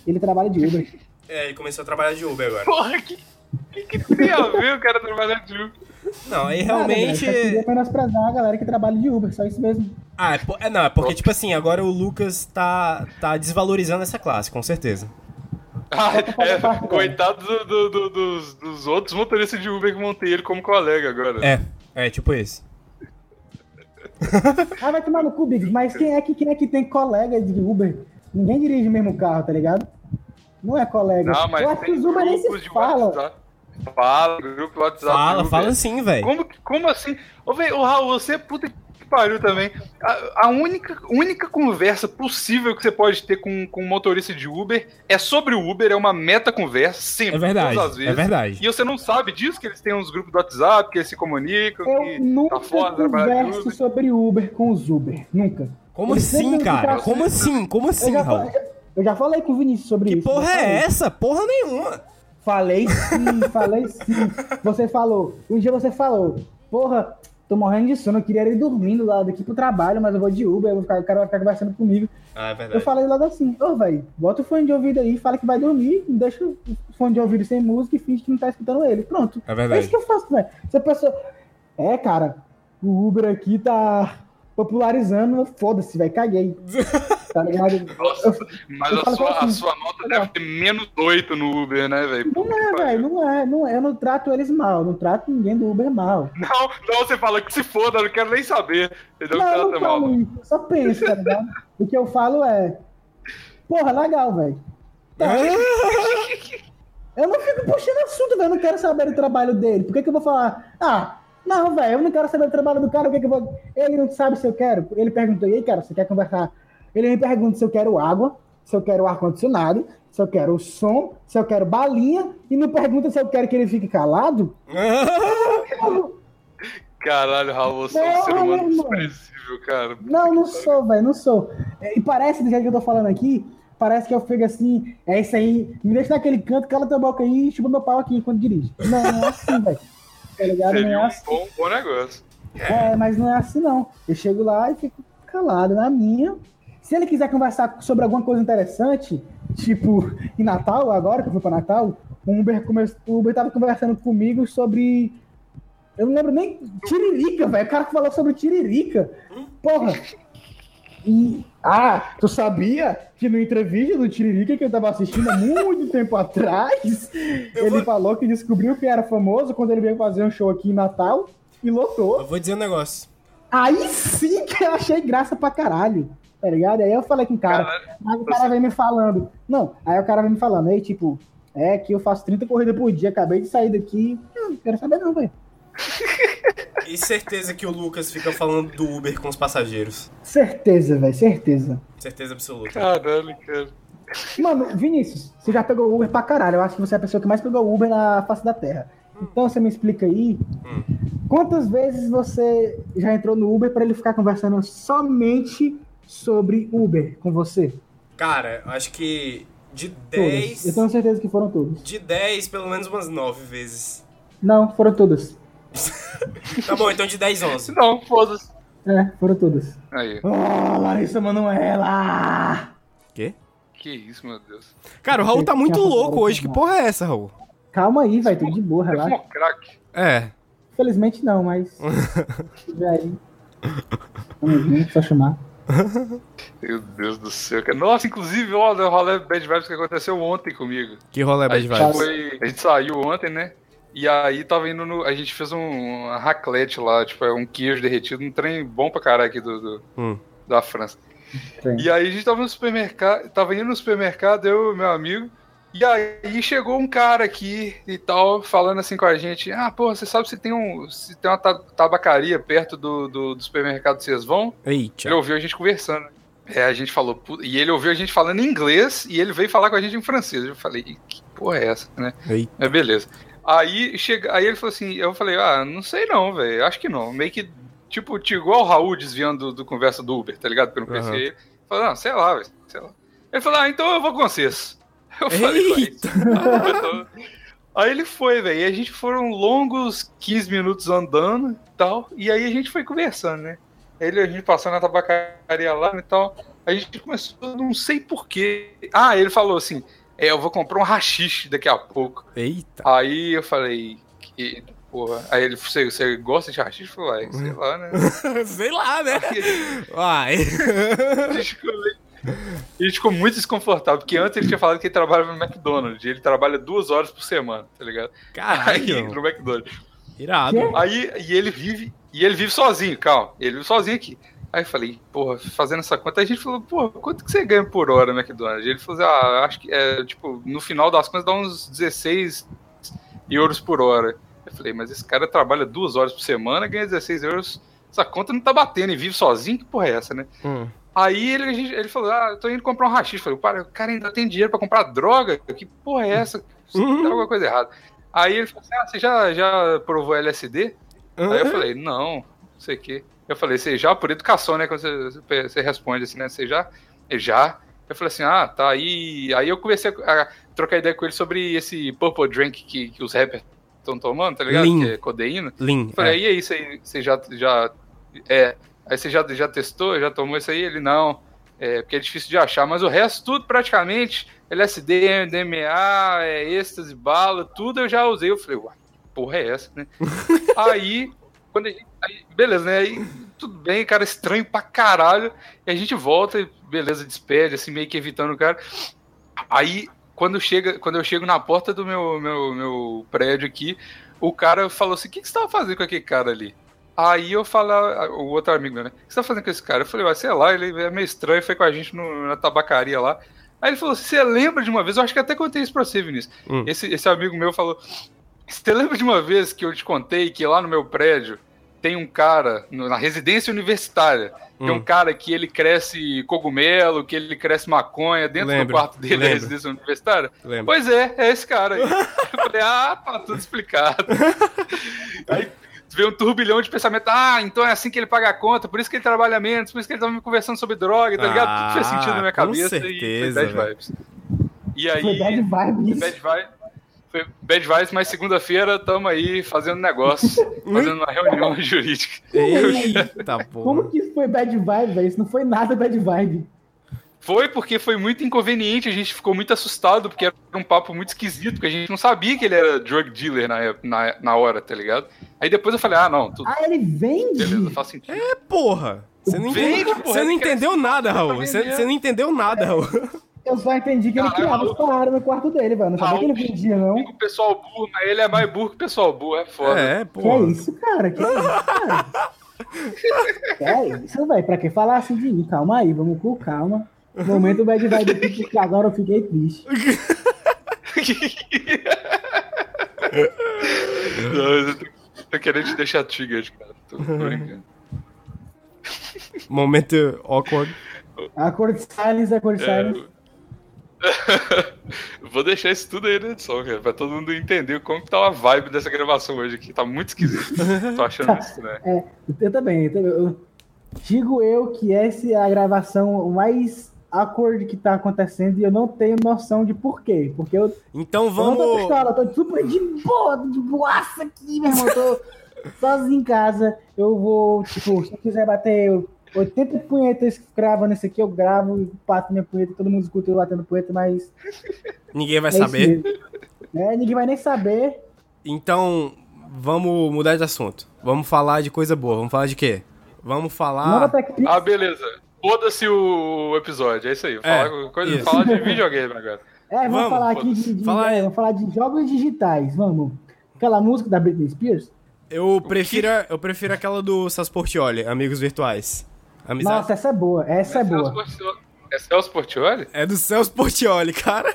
[SPEAKER 3] Ele trabalha de Uber.
[SPEAKER 2] É, ele começou a trabalhar de Uber agora.
[SPEAKER 1] Porra, que, que, que tem a ver o cara trabalhar de Uber?
[SPEAKER 2] Não, aí
[SPEAKER 3] Nada,
[SPEAKER 2] realmente.
[SPEAKER 3] velho, Eu queria menosprezar a galera que trabalha de Uber, só isso mesmo.
[SPEAKER 2] Ah, é, po- é, não, é porque, tipo assim, agora o Lucas tá, tá desvalorizando essa classe, com certeza.
[SPEAKER 1] Ah, é, coitado do- do- do- dos, dos outros motoristas de Uber que ter ele como colega agora.
[SPEAKER 2] É, é tipo esse.
[SPEAKER 3] Ah, vai tomar no cu, Biggs, mas quem é, que, quem é que tem colega de Uber? Ninguém dirige o mesmo carro, tá ligado? Não é colega.
[SPEAKER 1] Não, mas
[SPEAKER 3] eu acho que os Uber nem se falam.
[SPEAKER 1] Fala, grupo WhatsApp.
[SPEAKER 2] Fala,
[SPEAKER 1] Uber.
[SPEAKER 2] fala sim, velho.
[SPEAKER 1] Como, que- como assim? Ô, véi, ô, Raul, você é puta que pariu também. A, a única, única conversa possível que você pode ter com, com um motorista de Uber é sobre o Uber, é uma meta conversa, sempre.
[SPEAKER 2] É verdade,
[SPEAKER 1] todas as vezes.
[SPEAKER 2] é verdade.
[SPEAKER 1] E você não sabe disso, que eles têm uns grupos do WhatsApp, que eles se comunicam,
[SPEAKER 3] Eu
[SPEAKER 1] que
[SPEAKER 3] nunca
[SPEAKER 1] tá foda
[SPEAKER 3] converso
[SPEAKER 1] Uber.
[SPEAKER 3] sobre Uber com os Uber. Nunca.
[SPEAKER 2] Como
[SPEAKER 3] Eles
[SPEAKER 2] assim, cara? Como assim? Como
[SPEAKER 3] Eu
[SPEAKER 2] assim,
[SPEAKER 3] já,
[SPEAKER 2] Raul?
[SPEAKER 3] eu já falei com o Vinícius sobre
[SPEAKER 2] Que
[SPEAKER 3] isso.
[SPEAKER 2] porra
[SPEAKER 3] já falei.
[SPEAKER 2] é essa? Porra nenhuma.
[SPEAKER 3] Falei sim, falei sim. Você falou. Um dia você falou, porra, tô morrendo de sono, eu queria ir dormindo lá daqui pro trabalho, mas eu vou de Uber, eu vou ficar, o cara vai ficar conversando comigo.
[SPEAKER 2] Ah, é
[SPEAKER 3] Eu
[SPEAKER 2] verdade.
[SPEAKER 3] falei logo assim, ô velho, bota o fone de ouvido aí, fala que vai dormir, deixa o fone de ouvido sem música e finge que não tá escutando ele. Pronto.
[SPEAKER 2] É verdade.
[SPEAKER 3] isso que eu faço, velho. Se a pessoa. É, cara, o Uber aqui tá popularizando, foda-se, velho, caguei. Tá ligado?
[SPEAKER 1] Nossa, mas
[SPEAKER 3] eu
[SPEAKER 1] a
[SPEAKER 3] falo
[SPEAKER 1] sua, a
[SPEAKER 3] assim,
[SPEAKER 1] sua nota deve ter menos 8 no Uber, né, velho?
[SPEAKER 3] Não é, velho, não é, não é. Eu não trato eles mal, não trato ninguém do Uber mal.
[SPEAKER 1] Não, não, você fala que se foda, eu não quero nem saber. Entendeu?
[SPEAKER 3] Não, eu não
[SPEAKER 1] tá mal.
[SPEAKER 3] falo isso, eu só penso, tá ligado? O que eu falo é. Porra, legal, velho. Tá. Eu não fico puxando assunto, velho. Eu não quero saber do trabalho dele. Por que, que eu vou falar? Ah, não, velho, eu não quero saber do trabalho do cara. Por que, que eu vou. Ele não sabe se eu quero. Ele perguntou, e aí, cara, você quer conversar? Ele me pergunta se eu quero água, se eu quero ar-condicionado, se eu quero som, se eu quero balinha, e não pergunta se eu quero que ele fique calado.
[SPEAKER 1] Caralho, Raul, você é um
[SPEAKER 3] Não,
[SPEAKER 1] ser humano desprezível, cara.
[SPEAKER 3] Não, não sou, velho, não sou. É, E parece, do jeito que eu tô falando aqui, parece que eu fico assim, é isso aí, me deixa naquele canto, cala tua boca aí e chupa meu pau aqui enquanto dirige. Não, não é assim, velho. Tá ligado? Não
[SPEAKER 1] Seria
[SPEAKER 3] é
[SPEAKER 1] um
[SPEAKER 3] assim.
[SPEAKER 1] bom, bom negócio.
[SPEAKER 3] É, mas não é assim, não. Eu chego lá e fico calado na minha. Se ele quiser conversar sobre alguma coisa interessante, tipo, em Natal, agora que eu fui pra Natal, o Uber, come... o Uber tava conversando comigo sobre. Eu não lembro nem. Tiririca, velho. O cara que falou sobre Tiririca. Porra. E. Ah, tu sabia que no entrevista do Tiririca que eu tava assistindo há muito tempo atrás, ele falou que descobriu que era famoso quando ele veio fazer um show aqui em Natal e lotou.
[SPEAKER 2] Eu vou dizer um negócio.
[SPEAKER 3] Aí sim que eu achei graça pra caralho. Tá ligado? Aí eu falei com o cara.
[SPEAKER 1] Caralho,
[SPEAKER 3] Aí o cara vem me falando. Não, aí o cara vem me falando, aí, tipo, é que eu faço 30 corridas por dia, acabei de sair daqui. Não, quero saber não, velho.
[SPEAKER 2] E certeza que o Lucas fica falando do Uber com os passageiros.
[SPEAKER 3] Certeza, velho, certeza.
[SPEAKER 2] Certeza absoluta.
[SPEAKER 1] Caralho, cara.
[SPEAKER 3] Mano, Vinícius, você já pegou Uber pra caralho. Eu acho que você é a pessoa que mais pegou Uber na face da Terra. Então você me explica aí. Quantas vezes você já entrou no Uber pra ele ficar conversando somente sobre Uber com você?
[SPEAKER 2] Cara, acho que de
[SPEAKER 3] Todas.
[SPEAKER 2] 10.
[SPEAKER 3] Eu tenho certeza que foram todas.
[SPEAKER 2] De 10, pelo menos umas 9 vezes.
[SPEAKER 3] Não, foram todas.
[SPEAKER 2] Tá bom, então de 10, 11.
[SPEAKER 1] Não, foda-se.
[SPEAKER 3] É, foram todas.
[SPEAKER 1] Aí.
[SPEAKER 3] Oh, Larissa Manoela!
[SPEAKER 2] Quê?
[SPEAKER 1] Que isso, meu Deus.
[SPEAKER 2] Cara, o Raul tá muito louco hoje. Que porra é essa, Raul?
[SPEAKER 3] Calma aí, vai, tudo de boa,
[SPEAKER 1] Ele
[SPEAKER 3] relaxa.
[SPEAKER 1] fumou crack.
[SPEAKER 2] É.
[SPEAKER 3] Infelizmente não, mas. Se tiver aí. Vamos vir, só chamar.
[SPEAKER 1] Meu Deus do céu. Nossa, inclusive, olha o rolê Bad Vibes que aconteceu ontem comigo.
[SPEAKER 2] Que rolê
[SPEAKER 1] A
[SPEAKER 2] bad
[SPEAKER 1] gente,
[SPEAKER 2] vibes.
[SPEAKER 1] foi, a gente saiu ontem, né? E aí tava indo no. A gente fez um uma raclette lá, tipo, é um queijo derretido, um trem bom pra caralho aqui do, do-
[SPEAKER 2] Hum.
[SPEAKER 1] da França.
[SPEAKER 3] Trem.
[SPEAKER 1] E aí a gente tava no supermercado, tava indo no supermercado, eu e meu amigo. E aí chegou um cara aqui e tal, falando assim com a gente, ah, pô, você sabe se tem um. se tem uma ta- tabacaria perto do, do, do supermercado vocês vão?
[SPEAKER 2] Eita.
[SPEAKER 1] Ele ouviu a gente conversando. É, a gente falou, e ele ouviu a gente falando em inglês e ele veio falar com a gente em francês. Eu falei, que porra é essa, né?
[SPEAKER 2] Eita.
[SPEAKER 1] É, beleza. Aí, chega, aí ele falou assim, eu falei, ah, não sei não, velho, acho que não. Meio que, tipo, igual o Raul desviando do, do conversa do Uber, tá ligado? Porque eu não
[SPEAKER 2] Aham.
[SPEAKER 1] conhecia ele. Falei, não, sei lá, velho, sei lá. Ele falou, ah, então eu vou com vocês. Eu falei, "Ué,
[SPEAKER 2] Eita.
[SPEAKER 1] Aí ele foi, velho, e a gente foram longos 15 minutos andando e tal, e aí a gente foi conversando, né? Ele, a gente passou na tabacaria lá e tal, a gente começou, não sei porquê. Ah, ele falou assim, é, eu vou comprar um rachixe daqui a pouco.
[SPEAKER 2] Eita.
[SPEAKER 1] Aí eu falei, que porra. Aí ele, você, você gosta de rachixe? Eu falei, "Ah, sei lá, né?
[SPEAKER 2] Sei lá, né?
[SPEAKER 1] Aí
[SPEAKER 2] Vai.
[SPEAKER 1] a gente ficou meio- a gente ficou muito desconfortável, porque antes ele tinha falado que ele trabalhava no McDonald's, e ele trabalha duas horas por semana, tá ligado? Aí,
[SPEAKER 2] Caralho.
[SPEAKER 1] no McDonald's.
[SPEAKER 2] Irado.
[SPEAKER 1] Aí, e ele vive, e ele vive sozinho, calma, ele vive sozinho aqui. Aí eu falei, porra, fazendo essa conta, aí a gente falou, porra, quanto que você ganha por hora no McDonald's? Ele falou assim, ah, acho que é, tipo, no final das contas dá uns 16 euros por hora. Eu falei, mas esse cara trabalha duas horas por semana, ganha 16 euros, essa conta não tá batendo e vive sozinho, que porra é essa, né?
[SPEAKER 2] Hum.
[SPEAKER 1] Aí ele, ele falou, ah, eu tô indo comprar um rachixe. Eu falei, para, o cara ainda tem dinheiro pra comprar droga? Que porra é essa? Tem alguma coisa errada. Aí ele falou assim, ah, você já, já provou LSD? Aí eu falei, não, não sei o quê. Eu falei, você já, por educação, né? Quando você, você responde assim, né? Você já? Ele já. Eu falei assim, ah, tá. Aí, aí eu comecei a, a trocar ideia com ele sobre esse purple drink que, que os rappers estão tomando, tá ligado?
[SPEAKER 2] Lean.
[SPEAKER 1] Que é codeína.
[SPEAKER 2] Lin.
[SPEAKER 1] Eu falei,
[SPEAKER 2] é.
[SPEAKER 1] e aí, você, você já, já. É. Aí você já, já testou, já tomou isso aí? Ele não. É, porque é difícil de achar, mas o resto, tudo praticamente, LSD, MDMA, é, êxtase, bala, tudo eu já usei. Eu falei, uai, porra é essa, né? aí, quando a gente. aí, beleza, né? Aí, tudo bem, cara, estranho pra caralho. E a gente volta, e beleza, despede, assim, meio que evitando o cara. Aí, quando, chega, quando eu chego na porta do meu, meu, meu prédio aqui, o cara falou assim: o que, que você tava fazendo com aquele cara ali? Aí eu falo, o outro amigo meu, né? O que você tá fazendo com esse cara? Eu falei, vai, sei lá, ele é meio estranho, foi com a gente no- na tabacaria lá. Aí ele falou, você lembra de uma vez? Eu acho que até contei isso pra você, Vinícius.
[SPEAKER 2] Hum.
[SPEAKER 1] Esse, esse amigo meu falou, você lembra de uma vez que eu te contei que lá no meu prédio tem um cara, na residência universitária, tem
[SPEAKER 2] Hum.
[SPEAKER 1] um cara que ele cresce cogumelo, que ele cresce maconha dentro
[SPEAKER 2] Lembro,
[SPEAKER 1] do quarto dele da
[SPEAKER 2] lembro.
[SPEAKER 1] residência universitária?
[SPEAKER 2] Lembro.
[SPEAKER 1] Pois é, é esse cara aí. eu falei, ah, tá tudo explicado. aí veio um turbilhão de pensamento, ah, então é assim que ele paga a conta, por isso que ele trabalha menos, por isso que ele tava me conversando sobre droga, tá ligado? Tudo fez sentido na minha
[SPEAKER 2] Ah, com
[SPEAKER 1] cabeça e
[SPEAKER 2] certeza,
[SPEAKER 1] foi bad vibes. E aí,
[SPEAKER 3] Foi bad vibes.
[SPEAKER 1] bad vibes, foi bad vibes, mas segunda-feira tamo aí fazendo negócio, fazendo uma reunião jurídica.
[SPEAKER 2] Eita, porra.
[SPEAKER 3] Como que isso foi bad vibe, velho? Isso não foi nada bad vibe.
[SPEAKER 1] Foi porque foi muito inconveniente, a gente ficou muito assustado, porque era um papo muito esquisito, porque a gente não sabia que ele era drug dealer na, na, na hora, tá ligado? Aí depois eu falei, ah, não, tudo
[SPEAKER 3] Ah, ele vende?
[SPEAKER 1] beleza, faz sentido.
[SPEAKER 2] É, porra. Você não,
[SPEAKER 1] Vende,
[SPEAKER 2] entendeu,
[SPEAKER 1] porra,
[SPEAKER 2] você não entendeu nada, Raul. Você, você não entendeu nada, Raul.
[SPEAKER 3] Eu só entendi que ele
[SPEAKER 1] Caralho,
[SPEAKER 3] criava os paradas no quarto dele, velho. Não sabia que ele vendia, não.
[SPEAKER 1] O pessoal burro, mas ele é mais burro que o pessoal burro, é foda.
[SPEAKER 2] É,
[SPEAKER 3] Que é isso, cara? Que é isso, cara? Que é isso, velho? Pra que falar assim de mim? Calma aí, vamos com calma. Momento bad vibe aqui, porque agora eu fiquei triste.
[SPEAKER 1] Não, eu tô, tô querendo te deixar triggered, cara. Tô, tô brincando.
[SPEAKER 2] Momento awkward.
[SPEAKER 3] A cor de silence é a cor de
[SPEAKER 1] É,
[SPEAKER 3] silence.
[SPEAKER 1] Vou deixar isso tudo aí na edição, cara, pra todo mundo entender como que tá a vibe dessa gravação hoje aqui. Tá muito esquisito. Tô achando isso, né?
[SPEAKER 3] É, eu também. Eu, também. Eu- digo eu que essa é a gravação mais awkward que tá acontecendo e eu não tenho noção de porquê. Porque eu,
[SPEAKER 2] Então
[SPEAKER 3] eu não tô
[SPEAKER 2] vamos.
[SPEAKER 3] pistola, eu tô super de boa, de boaça aqui, meu irmão. Eu tô sozinho em casa. Eu vou, tipo, se eu quiser bater 80 punhetas gravando isso aqui, eu gravo e bato minha punheta, todo mundo escuta eu batendo punheta, mas.
[SPEAKER 2] Ninguém vai
[SPEAKER 3] é
[SPEAKER 2] saber.
[SPEAKER 3] É, ninguém vai nem saber.
[SPEAKER 2] Então, vamos mudar de assunto. Vamos falar de coisa boa. Vamos falar de quê? Vamos falar.
[SPEAKER 1] Ah, beleza. Foda-se o episódio, é isso aí. Falar, coisa,
[SPEAKER 2] isso.
[SPEAKER 1] falar de videogame agora.
[SPEAKER 3] É, vamos,
[SPEAKER 2] Vamos,
[SPEAKER 3] falar aqui de, de-
[SPEAKER 2] Fala
[SPEAKER 3] é, vamos falar de jogos digitais, vamos. Aquela música da Britney Spears.
[SPEAKER 2] Eu prefiro, eu prefiro aquela do Celso Portioli, Amigos Virtuais. Amizade.
[SPEAKER 3] Nossa, essa é boa, essa é
[SPEAKER 1] Celso
[SPEAKER 3] boa.
[SPEAKER 1] É Celso Portioli?
[SPEAKER 2] É do Celso Portioli, cara.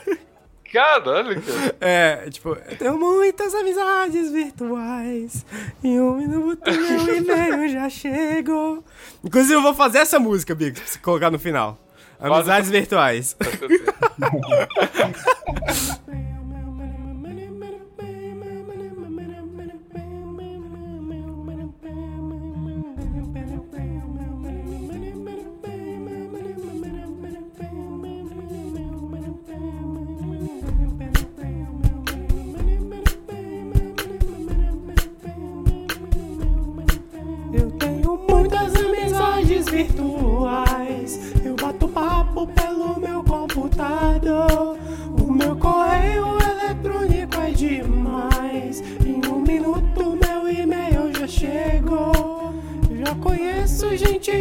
[SPEAKER 1] Caralho, cara.
[SPEAKER 2] É, tipo, eu tenho muitas amizades virtuais. E um minuto meu e-mail já chegou. Inclusive, eu vou fazer essa música, Biggs, pra você colocar no final. Amizades virtuais.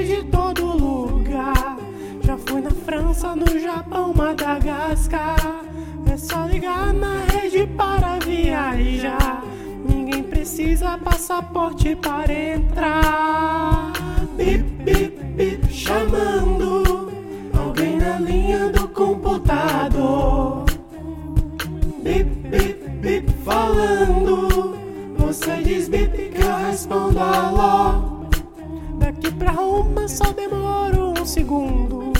[SPEAKER 5] de todo lugar. Já fui na França, no Japão, Madagascar. É só ligar na rede para viajar. Ninguém precisa passaporte para entrar. Bip, bip, bip, chamando alguém na linha do computador. Bip, bip, bip, falando. Você diz bip que eu respondo alô. Daqui pra uma só demora um segundo.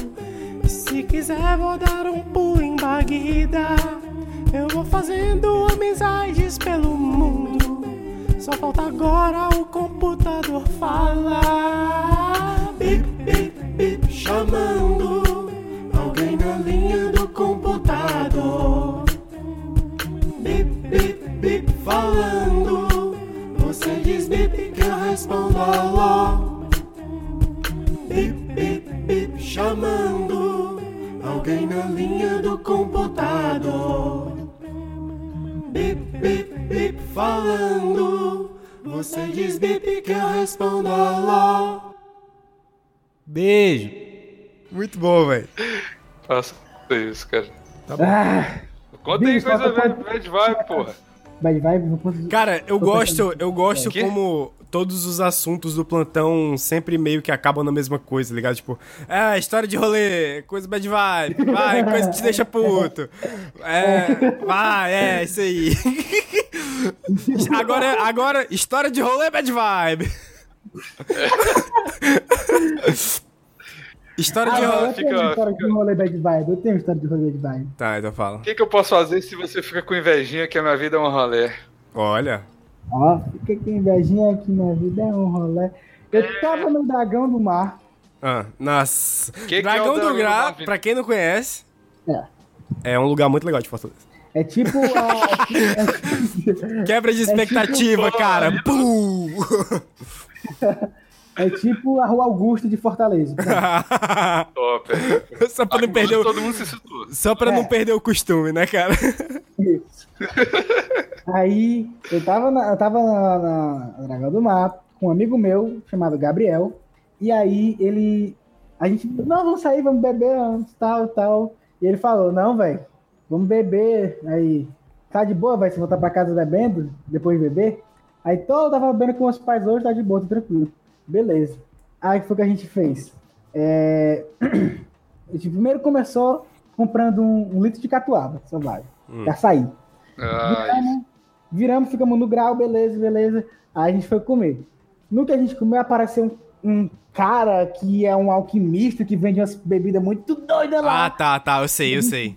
[SPEAKER 5] E se quiser, vou dar um pulo em Baguida. Eu vou fazendo amizades pelo mundo. Só falta agora o computador falar. Bip, bip, bip, chamando
[SPEAKER 2] Beijo. Muito bom, velho.
[SPEAKER 1] Faça isso, cara.
[SPEAKER 3] Ah,
[SPEAKER 1] Conta aí coisa
[SPEAKER 3] falta
[SPEAKER 1] bad, bad vibe, porra.
[SPEAKER 3] vai, vai, vou conseguir.
[SPEAKER 2] Cara, eu
[SPEAKER 3] Tô
[SPEAKER 2] gosto, eu gosto como todos os assuntos do plantão sempre meio que acabam na mesma coisa, tá ligado? Tipo, é, história de rolê, coisa bad vibe, vai, coisa que te deixa puto. É, vai, é, isso aí. Agora, agora, história de rolê bad vibe. História de
[SPEAKER 3] Ah,
[SPEAKER 2] rolê.
[SPEAKER 3] eu
[SPEAKER 1] fica-
[SPEAKER 3] tenho história
[SPEAKER 1] fica-
[SPEAKER 3] de rolê bad vibe, eu tenho história de rolê bad vibe.
[SPEAKER 2] Tá, então fala.
[SPEAKER 1] O que, que eu posso fazer se você fica com invejinha que a minha vida é um rolê?
[SPEAKER 2] Olha.
[SPEAKER 3] Ó, fica com invejinha que minha vida é um rolê. Eu tava no dragão do mar.
[SPEAKER 2] Ah, nossa.
[SPEAKER 1] Que que é o
[SPEAKER 2] Dragão do
[SPEAKER 1] Dragão do
[SPEAKER 2] Gra, pra quem não conhece,
[SPEAKER 3] É.
[SPEAKER 2] é um lugar muito legal de Fortaleza.
[SPEAKER 3] É tipo a.
[SPEAKER 2] Quebra de expectativa,
[SPEAKER 1] tipo-
[SPEAKER 2] cara. Pum!
[SPEAKER 3] É tipo a Rua Augusta de Fortaleza.
[SPEAKER 1] Top. é.
[SPEAKER 2] Só pra não perder o,
[SPEAKER 1] Todo mundo se situou.
[SPEAKER 2] Só pra não
[SPEAKER 3] É.
[SPEAKER 2] perder o costume, né, cara?
[SPEAKER 3] Isso. Aí eu tava na, eu tava na, na Dragão do Mar com um amigo meu chamado Gabriel. E aí ele. A gente. Não, vamos sair, vamos beber antes, tal, tal. E ele falou, não, velho, vamos beber. Aí, tá de boa, vai se voltar pra casa bebendo, depois de beber? Aí todo tava bebendo com os pais hoje, tá de boa, tá tranquilo. Beleza. Aí o que foi que a gente fez? É... A gente primeiro começou comprando um, um litro de catuaba, selvagem,
[SPEAKER 2] Hum.
[SPEAKER 3] pra sair.
[SPEAKER 1] Ai,
[SPEAKER 3] Viramos, viramos, ficamos no grau, beleza, beleza. Aí a gente foi comer. No que a gente comeu, apareceu um, um cara que é um alquimista que vende umas bebidas muito doidas lá.
[SPEAKER 2] Ah, tá, tá, eu sei, eu sei.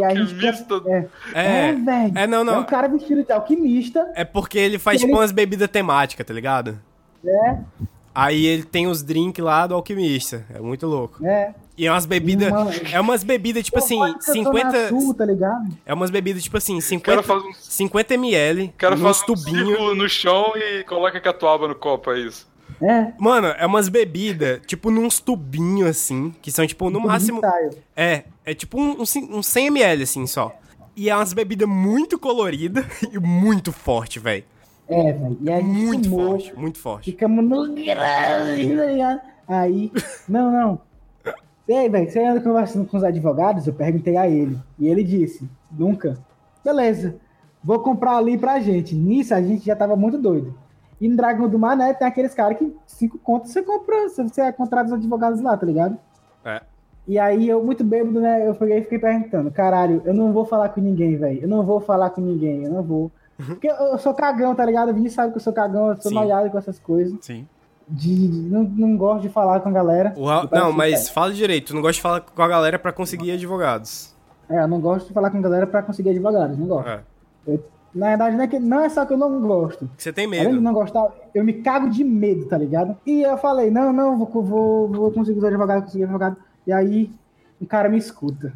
[SPEAKER 3] E aí a gente
[SPEAKER 1] alquimista?
[SPEAKER 3] É,
[SPEAKER 2] É,
[SPEAKER 3] é, velho.
[SPEAKER 2] é, não, não.
[SPEAKER 3] É um cara vestido de alquimista.
[SPEAKER 2] é porque ele faz, tipo,
[SPEAKER 3] Ele-
[SPEAKER 2] umas bebidas temáticas, tá ligado?
[SPEAKER 3] É,
[SPEAKER 2] Aí ele tem os drinks lá do alquimista. É muito louco.
[SPEAKER 3] é.
[SPEAKER 2] E é umas bebidas. É umas bebidas, tipo assim,
[SPEAKER 3] ser Zona
[SPEAKER 2] 50.
[SPEAKER 3] Sul, tá ligado?
[SPEAKER 2] É umas bebidas, tipo assim,
[SPEAKER 1] o cara
[SPEAKER 2] 50,
[SPEAKER 1] faz um,
[SPEAKER 2] 50 ml,
[SPEAKER 1] o cara faz um
[SPEAKER 2] tubinhos.
[SPEAKER 1] círculo no chão e coloca catuaba no copo, é isso.
[SPEAKER 3] É,
[SPEAKER 2] Mano, é umas bebidas, tipo, nos tubinhos, assim, que são, tipo, no máximo...
[SPEAKER 3] ensaio.
[SPEAKER 2] É, é tipo um, um, cin- um 100ml, assim, só. E é umas bebidas muito coloridas e muito forte, velho.
[SPEAKER 3] É, velho. E aí
[SPEAKER 2] Muito
[SPEAKER 3] tomou,
[SPEAKER 2] forte, muito forte.
[SPEAKER 3] Ficamos no grande, tá ligado? Aí, não, não. E aí, velho, você anda conversando com os advogados? Eu perguntei a ele. E ele disse, nunca. Beleza, vou comprar ali pra gente. Nisso, a gente já tava muito doido. E no Dragão do Mar, né, tem aqueles caras que cinco contos você compra, você- você contrata os advogados lá, tá ligado?
[SPEAKER 2] É.
[SPEAKER 3] E aí, eu muito bêbado, né, eu peguei e fiquei perguntando, caralho, eu não vou falar com ninguém, velho. Eu não vou falar com ninguém, eu não vou. Porque eu, eu sou cagão, tá ligado? O Vini sabe que eu sou cagão, eu sou
[SPEAKER 2] Sim.
[SPEAKER 3] noiado com essas coisas
[SPEAKER 2] Sim.
[SPEAKER 3] de, de- não, não gosto de falar com a galera.
[SPEAKER 2] Ra- Não, mas
[SPEAKER 3] feedback.
[SPEAKER 2] fala direito, tu não gosta de falar com a galera pra conseguir advogados.
[SPEAKER 3] É, eu não gosto de falar com a galera pra conseguir advogados, não gosto.
[SPEAKER 2] É.
[SPEAKER 3] Eu- na verdade, não é, que, não é só que eu não gosto.
[SPEAKER 2] Você tem
[SPEAKER 3] Além de
[SPEAKER 2] medo.
[SPEAKER 3] não gostar, eu me cago de medo, tá ligado? E eu falei, não, não, vou, vou, vou conseguir os advogados, conseguir advogado. E aí, um cara me escuta.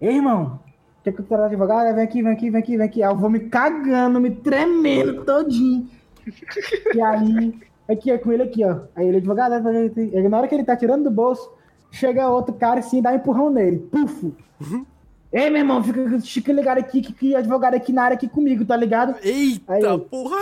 [SPEAKER 3] Ei, irmão, quer que eu traga advogado? Vem aqui, vem aqui, vem aqui, vem aqui. Aí eu vou me cagando, me tremendo todinho. E aí, aqui, é com ele aqui, ó. Aí ele, advogado, na hora que ele tá tirando do bolso, chega outro cara assim, dá um empurrão nele. Pufo. Ei, meu irmão, fica, fica ligado aqui, que, que advogado aqui na área aqui comigo, tá ligado?
[SPEAKER 2] Eita,
[SPEAKER 3] Aí
[SPEAKER 2] porra!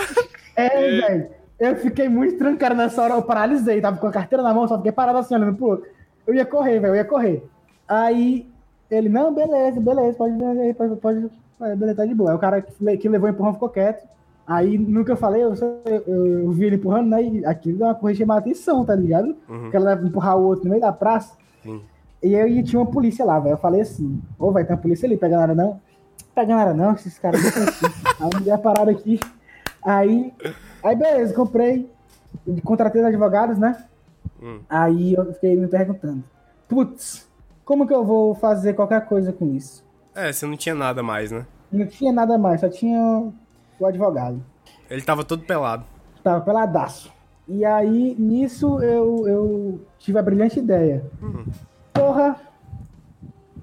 [SPEAKER 3] É, velho. Eu fiquei muito trancado nessa hora, eu paralisei, tava com a carteira na mão, só fiquei parado assim, olhando pro outro. Eu ia correr, velho, eu ia correr. Aí ele, não, beleza, beleza, pode, pode, pode, beleza, tá de boa. Aí o cara que, que levou o empurrão ficou quieto. Aí, no que eu falei, eu, eu, eu vi ele empurrando, né, e aquilo deu uma corrida chamar atenção, tá ligado?
[SPEAKER 2] Uhum.
[SPEAKER 3] Porque ela empurrar o outro no meio da praça.
[SPEAKER 2] Sim.
[SPEAKER 3] E aí tinha uma polícia lá, velho. Eu falei assim, ô, vai ter uma polícia ali, pega nada não. Pega nada não, esses caras. Aí me parada aqui. Aí, aí beleza, comprei. Contratei os advogados, né?
[SPEAKER 2] Hum.
[SPEAKER 3] Aí eu fiquei me perguntando, putz, como que eu vou fazer qualquer coisa com isso?
[SPEAKER 2] É, você não tinha nada mais, né?
[SPEAKER 3] Não tinha nada mais, só tinha o advogado.
[SPEAKER 2] Ele tava todo pelado.
[SPEAKER 3] Tava peladaço. E aí, nisso, eu, eu tive a brilhante ideia. Porra,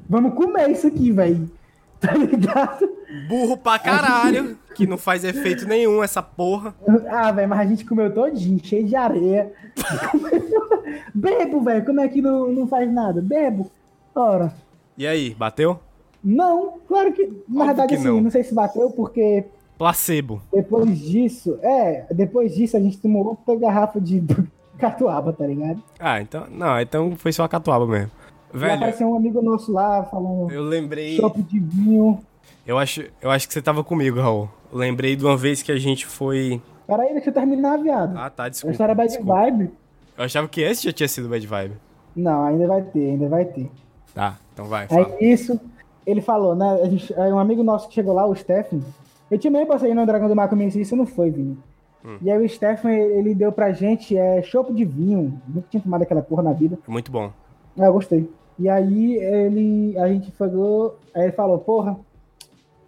[SPEAKER 3] vamos comer isso aqui, velho. Tá ligado?
[SPEAKER 2] Burro pra caralho, que não faz efeito nenhum essa porra.
[SPEAKER 3] Ah, velho, mas a gente comeu todinho, cheio de areia. Bebo, velho, como é que não, não faz nada? Bebo. Ora,
[SPEAKER 2] E aí, bateu?
[SPEAKER 3] não, claro que, na verdade,
[SPEAKER 2] que
[SPEAKER 3] assim,
[SPEAKER 2] não.
[SPEAKER 3] não. sei se bateu, porque
[SPEAKER 2] Placebo.
[SPEAKER 3] depois disso, é, depois disso a gente tomou outra garrafa de catuaba, tá ligado?
[SPEAKER 2] Ah, então. Não, então foi só a catuaba mesmo.
[SPEAKER 3] E
[SPEAKER 2] Velho,
[SPEAKER 3] apareceu um amigo nosso lá falando
[SPEAKER 2] eu lembrei.
[SPEAKER 3] chope de vinho.
[SPEAKER 2] Eu acho, eu acho que você tava comigo, Raul. Eu lembrei de uma vez que a gente foi.
[SPEAKER 3] Peraí, deixa eu terminar, viado.
[SPEAKER 2] Ah, tá,
[SPEAKER 3] a
[SPEAKER 2] desculpa.
[SPEAKER 3] história é bad
[SPEAKER 2] desculpa.
[SPEAKER 3] vibe.
[SPEAKER 2] Eu achava que esse já tinha sido Bad Vibe.
[SPEAKER 3] Não, ainda vai ter, ainda vai ter.
[SPEAKER 2] Tá, então vai, fala.
[SPEAKER 3] Aí isso, ele falou, né? A gente, aí um amigo nosso que chegou lá, o Stephen. Eu tinha meio passei no Dragão do Mar comigo, isso não foi, Vini.
[SPEAKER 2] Hum.
[SPEAKER 3] E aí o Stephen, ele deu pra gente é, chopp de vinho. Nunca tinha tomado aquela porra na vida.
[SPEAKER 2] Muito bom.
[SPEAKER 3] Ah, eu gostei. E aí ele, a gente pegou, aí ele falou, porra,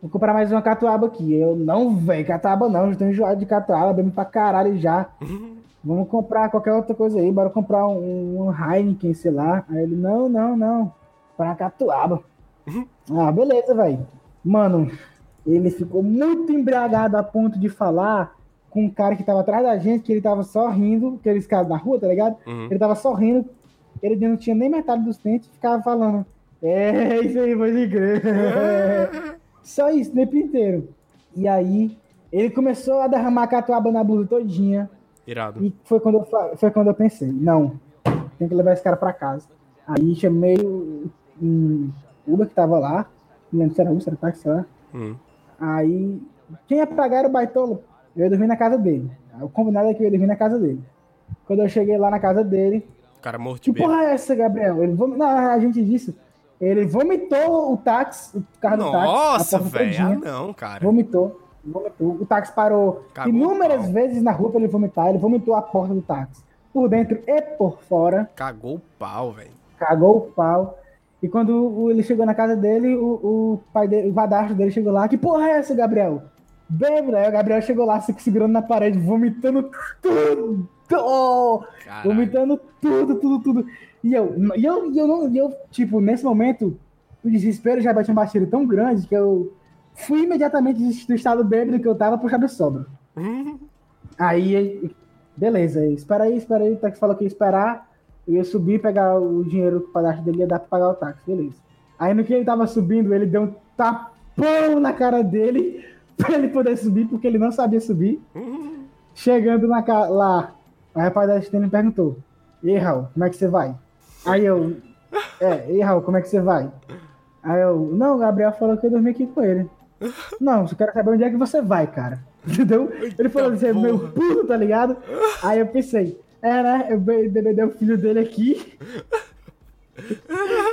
[SPEAKER 3] vou comprar mais uma catuaba aqui. Eu, não, velho, catuaba não, eu tô enjoado de catuaba, bebo pra caralho já. Vamos comprar qualquer outra coisa aí, bora comprar um, um Heineken, sei lá. Aí ele, não, não, não, para catuaba. Ah, beleza, velho. Mano, ele ficou muito embriagado a ponto de falar com um cara que tava atrás da gente, que ele tava só rindo, aqueles caras na rua, tá ligado?
[SPEAKER 2] Uhum.
[SPEAKER 3] Ele tava só rindo, ele não tinha nem metade dos dentes, ficava falando. É, isso aí, pode crer. Só isso, o tempo inteiro. E aí, ele começou a derramar catuaba na blusa todinha.
[SPEAKER 2] Irado.
[SPEAKER 3] E foi quando eu, foi quando eu pensei, não, tem que levar esse cara pra casa. Aí chamei o um Uber que tava lá, não lembro se era Uber, se era táxi, sei lá.
[SPEAKER 2] Hum.
[SPEAKER 3] Aí, quem ia pagar era o baitolo. Eu ia dormir na casa dele. O combinado é que eu ia dormir na casa dele. Quando eu cheguei lá na casa dele,
[SPEAKER 2] cara morto de
[SPEAKER 3] que porra é essa, Gabriel? Ele vom... Não, a gente disse. Ele vomitou o táxi, o carro do táxi.
[SPEAKER 2] Nossa, velho. Ah, não, cara.
[SPEAKER 3] Vomitou. Vomitou. O táxi parou
[SPEAKER 2] Cagou
[SPEAKER 3] inúmeras vezes na rua pra ele vomitar. Ele vomitou a porta do táxi. Por dentro e por fora.
[SPEAKER 2] Cagou o pau, velho.
[SPEAKER 3] Cagou o pau. E quando ele chegou na casa dele, o, o pai dele, o vadastro dele chegou lá. Que porra é essa, Gabriel? Bêbado. Aí o Gabriel chegou lá, se segurando na parede, vomitando tudo.
[SPEAKER 2] Caralho.
[SPEAKER 3] Vomitando tudo, tudo, tudo. E eu, e eu, e eu, não, e eu, tipo, nesse momento, o desespero já tinha batido tão grande que eu fui imediatamente do estado bêbado que eu tava pro chá de sobra.
[SPEAKER 2] Hum.
[SPEAKER 3] Aí Beleza, espera aí, espera aí. O táxi falou que ia esperar. Eu ia subir, pegar o dinheiro que o dele ia dar pra pagar o táxi, beleza. Aí no que ele tava subindo, ele deu um tapão na cara dele pra ele poder subir, porque ele não sabia subir. Chegando na ca- lá, a rapaziada dele me perguntou: E aí, Raul, como é que você vai? Aí eu, é, e aí, Raul, como é que você vai? Aí eu, não, o Gabriel falou que eu dormi aqui com ele. Não, eu quero saber onde é que você vai, cara. Entendeu? Ele falou assim, meu puto, tá ligado? Aí eu pensei, é, né? Eu be- bebedei o filho dele aqui.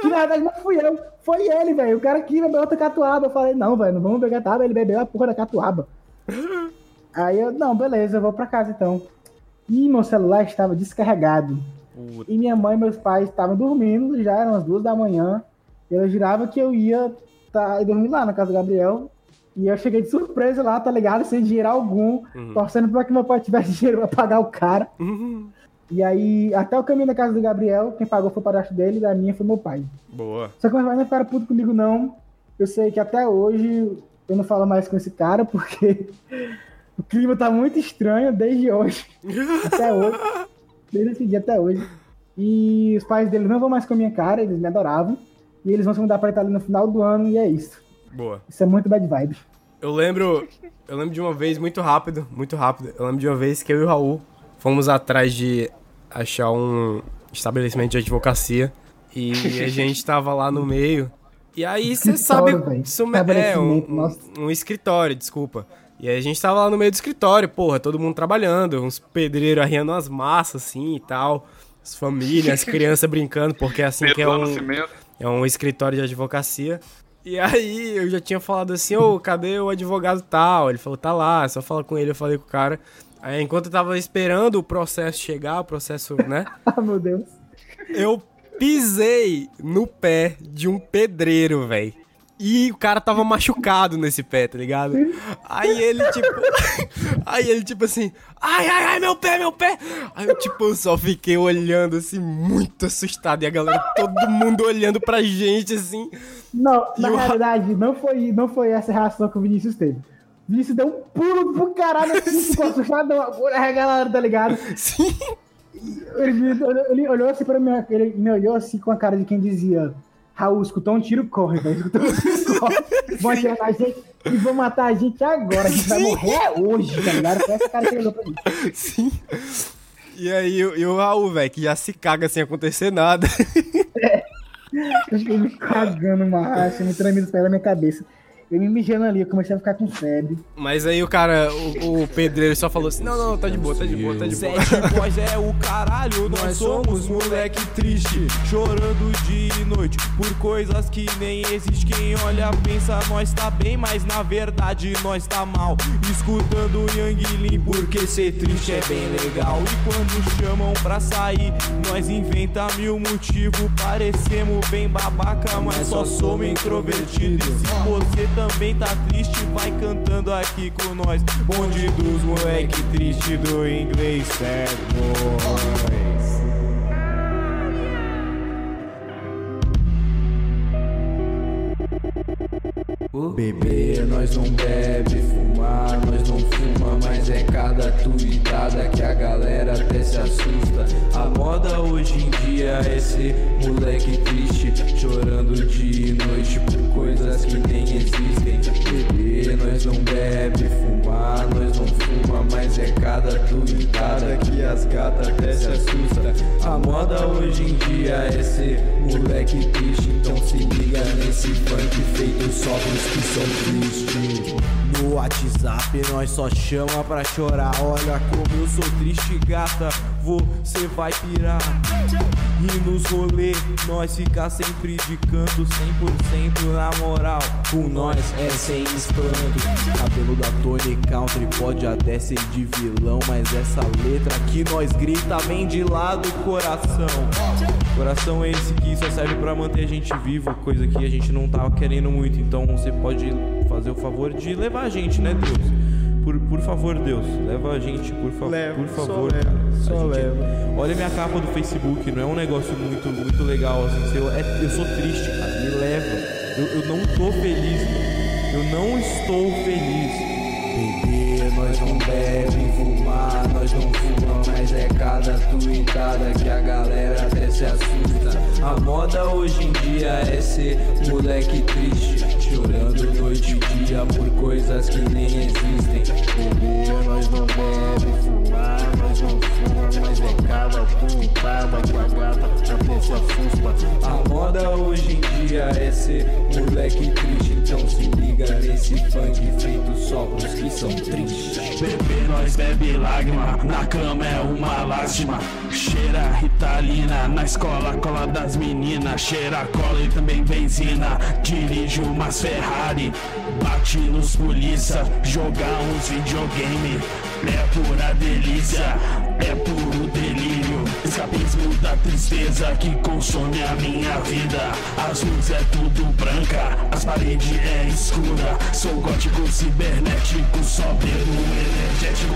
[SPEAKER 3] Que na verdade não fui eu, foi ele, velho. O cara que bebeu outra catuaba. Eu falei, não, velho, não vamos beber catuaba. Ele bebeu a porra da catuaba. Aí eu, não, beleza, eu vou pra casa então. E meu celular estava descarregado. E minha mãe e meus pais estavam dormindo, já eram as duas da manhã. E eu jurava que eu ia tá, dormir lá na casa do Gabriel. E eu cheguei de surpresa lá, tá ligado? Sem dinheiro algum, torcendo pra que meu pai tivesse dinheiro pra pagar o cara. E aí, até o caminho da casa do Gabriel, quem pagou foi o padastro dele, e da minha foi meu pai.
[SPEAKER 2] Boa.
[SPEAKER 3] Só que meus pais não ficaram puto comigo, não. Eu sei que até hoje eu não falo mais com esse cara, porque o clima tá muito estranho desde hoje. até hoje. Desde esse dia até hoje. E os pais dele não vão mais com a minha cara, eles me adoravam. E eles vão se mudar pra Itália no final do ano, e é isso.
[SPEAKER 2] Boa.
[SPEAKER 3] Isso é muito bad vibe.
[SPEAKER 2] Eu lembro. Eu lembro de uma vez, muito rápido, muito rápido. Eu lembro de uma vez que eu e o Raul fomos atrás de achar um estabelecimento de advocacia. E a gente tava lá no meio. E aí você sabe. Isso é, um, um, um escritório, desculpa. E aí a gente tava lá no meio do escritório, porra, todo mundo trabalhando, uns pedreiros arriando as massas assim e tal. As famílias, as crianças brincando, porque é assim que é
[SPEAKER 1] Pedro
[SPEAKER 2] um. É um escritório de advocacia. E aí eu já tinha falado assim, ô, cadê o advogado tal? Ele falou, tá lá, é só fala com ele, eu falei com o cara. Aí enquanto eu tava esperando o processo chegar, o processo, né?
[SPEAKER 3] Ah, meu Deus.
[SPEAKER 2] Eu pisei no pé de um pedreiro, velho. E o cara tava machucado nesse pé, tá ligado? Aí ele, tipo. aí ele, tipo assim. Ai, ai, ai, meu pé, meu pé! Aí eu, tipo, só fiquei olhando, assim, muito assustado. E a galera, todo mundo olhando pra gente, assim.
[SPEAKER 3] Não, na
[SPEAKER 2] E o-
[SPEAKER 3] realidade, não foi, não foi essa a reação que o Vinícius teve. O Vinícius deu um pulo pro caralho assim, ficou assustadão. Agora a galera, tá ligado?
[SPEAKER 2] Sim.
[SPEAKER 3] Ele, ele olhou assim pra mim, ele me olhou assim com a cara de quem dizia: Raul, escutou um tiro, corre, velho. Escutou um tiro, corre. Vão atirar na gente e vão matar a gente agora. A gente vai morrer é hoje, tá ligado? Foi essa cara que olhou pra mim.
[SPEAKER 2] Sim. E aí, e o Raul, velho, que já se caga sem acontecer nada.
[SPEAKER 3] Eu fiquei me cagando, marracha, me tremendo da minha cabeça. Eu me mijando ali, eu comecei a ficar com febre.
[SPEAKER 2] Mas aí o cara, o, o pedreiro só falou assim: não, não, tá de boa, tá de boa, tá de boa.
[SPEAKER 6] Sete boys é o caralho, nós somos moleque triste, chorando dia e noite por coisas que nem existem. Quem olha pensa nós tá bem, mas na verdade nós tá mal. Escutando Yang Lin porque ser triste é bem legal. E quando chamam pra sair, nós inventa mil motivos. Parecemos bem babaca, mas só somos introvertidos. E se você também tá triste, vai cantando aqui com nós. Bonde dos moleque triste do inglês sad boys. Beber, nós não bebe, fumar, nós não fuma, mas é cada tuitada que a galera até se assusta. A moda hoje em dia é ser moleque triste, chorando dia e noite por coisas que nem existem. Beber, nós não bebe, fumar, nós não fuma, mas é cada tuitada que as gatas até se assusta. A moda hoje em dia é ser moleque triste, então se liga nesse funk feito só pros que são tristes. No WhatsApp nós só chama pra chorar. Olha como eu sou triste, gata. Você vai pirar. E nos rolê nós fica sempre de canto, 100% na moral. Com nós é sem espanto. Cabelo da Tony Country pode até ser de vilão, mas essa letra que nós grita vem de lá do coração. Coração é esse que só serve pra manter a gente vivo, coisa que a gente não tava querendo muito. Então você pode fazer o favor de levar a gente, né, Deus? Por, por favor, Deus, leva a gente, por, fa
[SPEAKER 2] Leva,
[SPEAKER 6] por
[SPEAKER 2] só
[SPEAKER 6] favor.
[SPEAKER 2] leva,
[SPEAKER 6] cara. A
[SPEAKER 2] só leva.
[SPEAKER 6] Olha minha capa do Facebook, não é um negócio muito, muito legal, assim. Eu, é- eu sou triste, cara, me leva. Eu, eu não tô feliz, eu não estou feliz. Beber, nós não bebe fumar, nós não fuma, mas é cada tuitada que a galera até se assusta. A moda hoje em dia é ser moleque triste, chorando noite e dia por coisas que nem existem. Beber, nós não bebe fumar, nós não fuma, mas é cada tuitada que a gata até se assusta. A moda hoje em dia é ser moleque triste, então se liga nesse funk feito só pros que são tristes.
[SPEAKER 9] Bebê, nós bebe lágrima, na cama é uma lástima. Cheira ritalina, na escola cola das meninas. Cheira cola e também benzina. Dirige umas Ferrari, bate nos polícia, jogar uns videogame. É pura delícia, é puro delírio. Escapismo da tristeza que consome a minha vida. As luzes é tudo branca, as paredes é escura. Sou gótico cibernético, só bebo energético.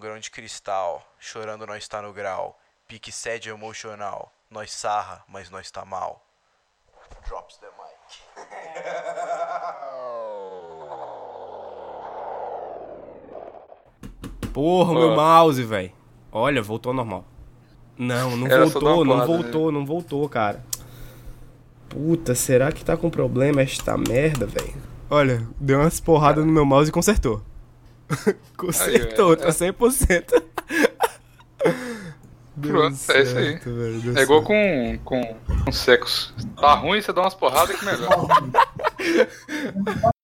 [SPEAKER 7] Grão de cristal, chorando nós tá no grau. Pique sede emocional, nós sarra, mas nós tá mal. Drops the mic.
[SPEAKER 2] Porra, meu mouse, velho. Olha, voltou ao normal. Não, não
[SPEAKER 1] Era só dar
[SPEAKER 2] voltou,
[SPEAKER 1] uma
[SPEAKER 2] não
[SPEAKER 1] porrada,
[SPEAKER 2] voltou, não voltou, cara. Puta, será que tá com problema esta merda, velho? Olha, deu umas porradas no meu mouse e consertou. consertou,
[SPEAKER 1] Aí,
[SPEAKER 2] tá
[SPEAKER 1] é.
[SPEAKER 2] 100%. Deu
[SPEAKER 1] Pronto, é isso aí.
[SPEAKER 2] certo, velho,
[SPEAKER 1] É igual
[SPEAKER 2] certo.
[SPEAKER 1] com, com, com sexo. Tá ruim, você dá umas porradas que melhor.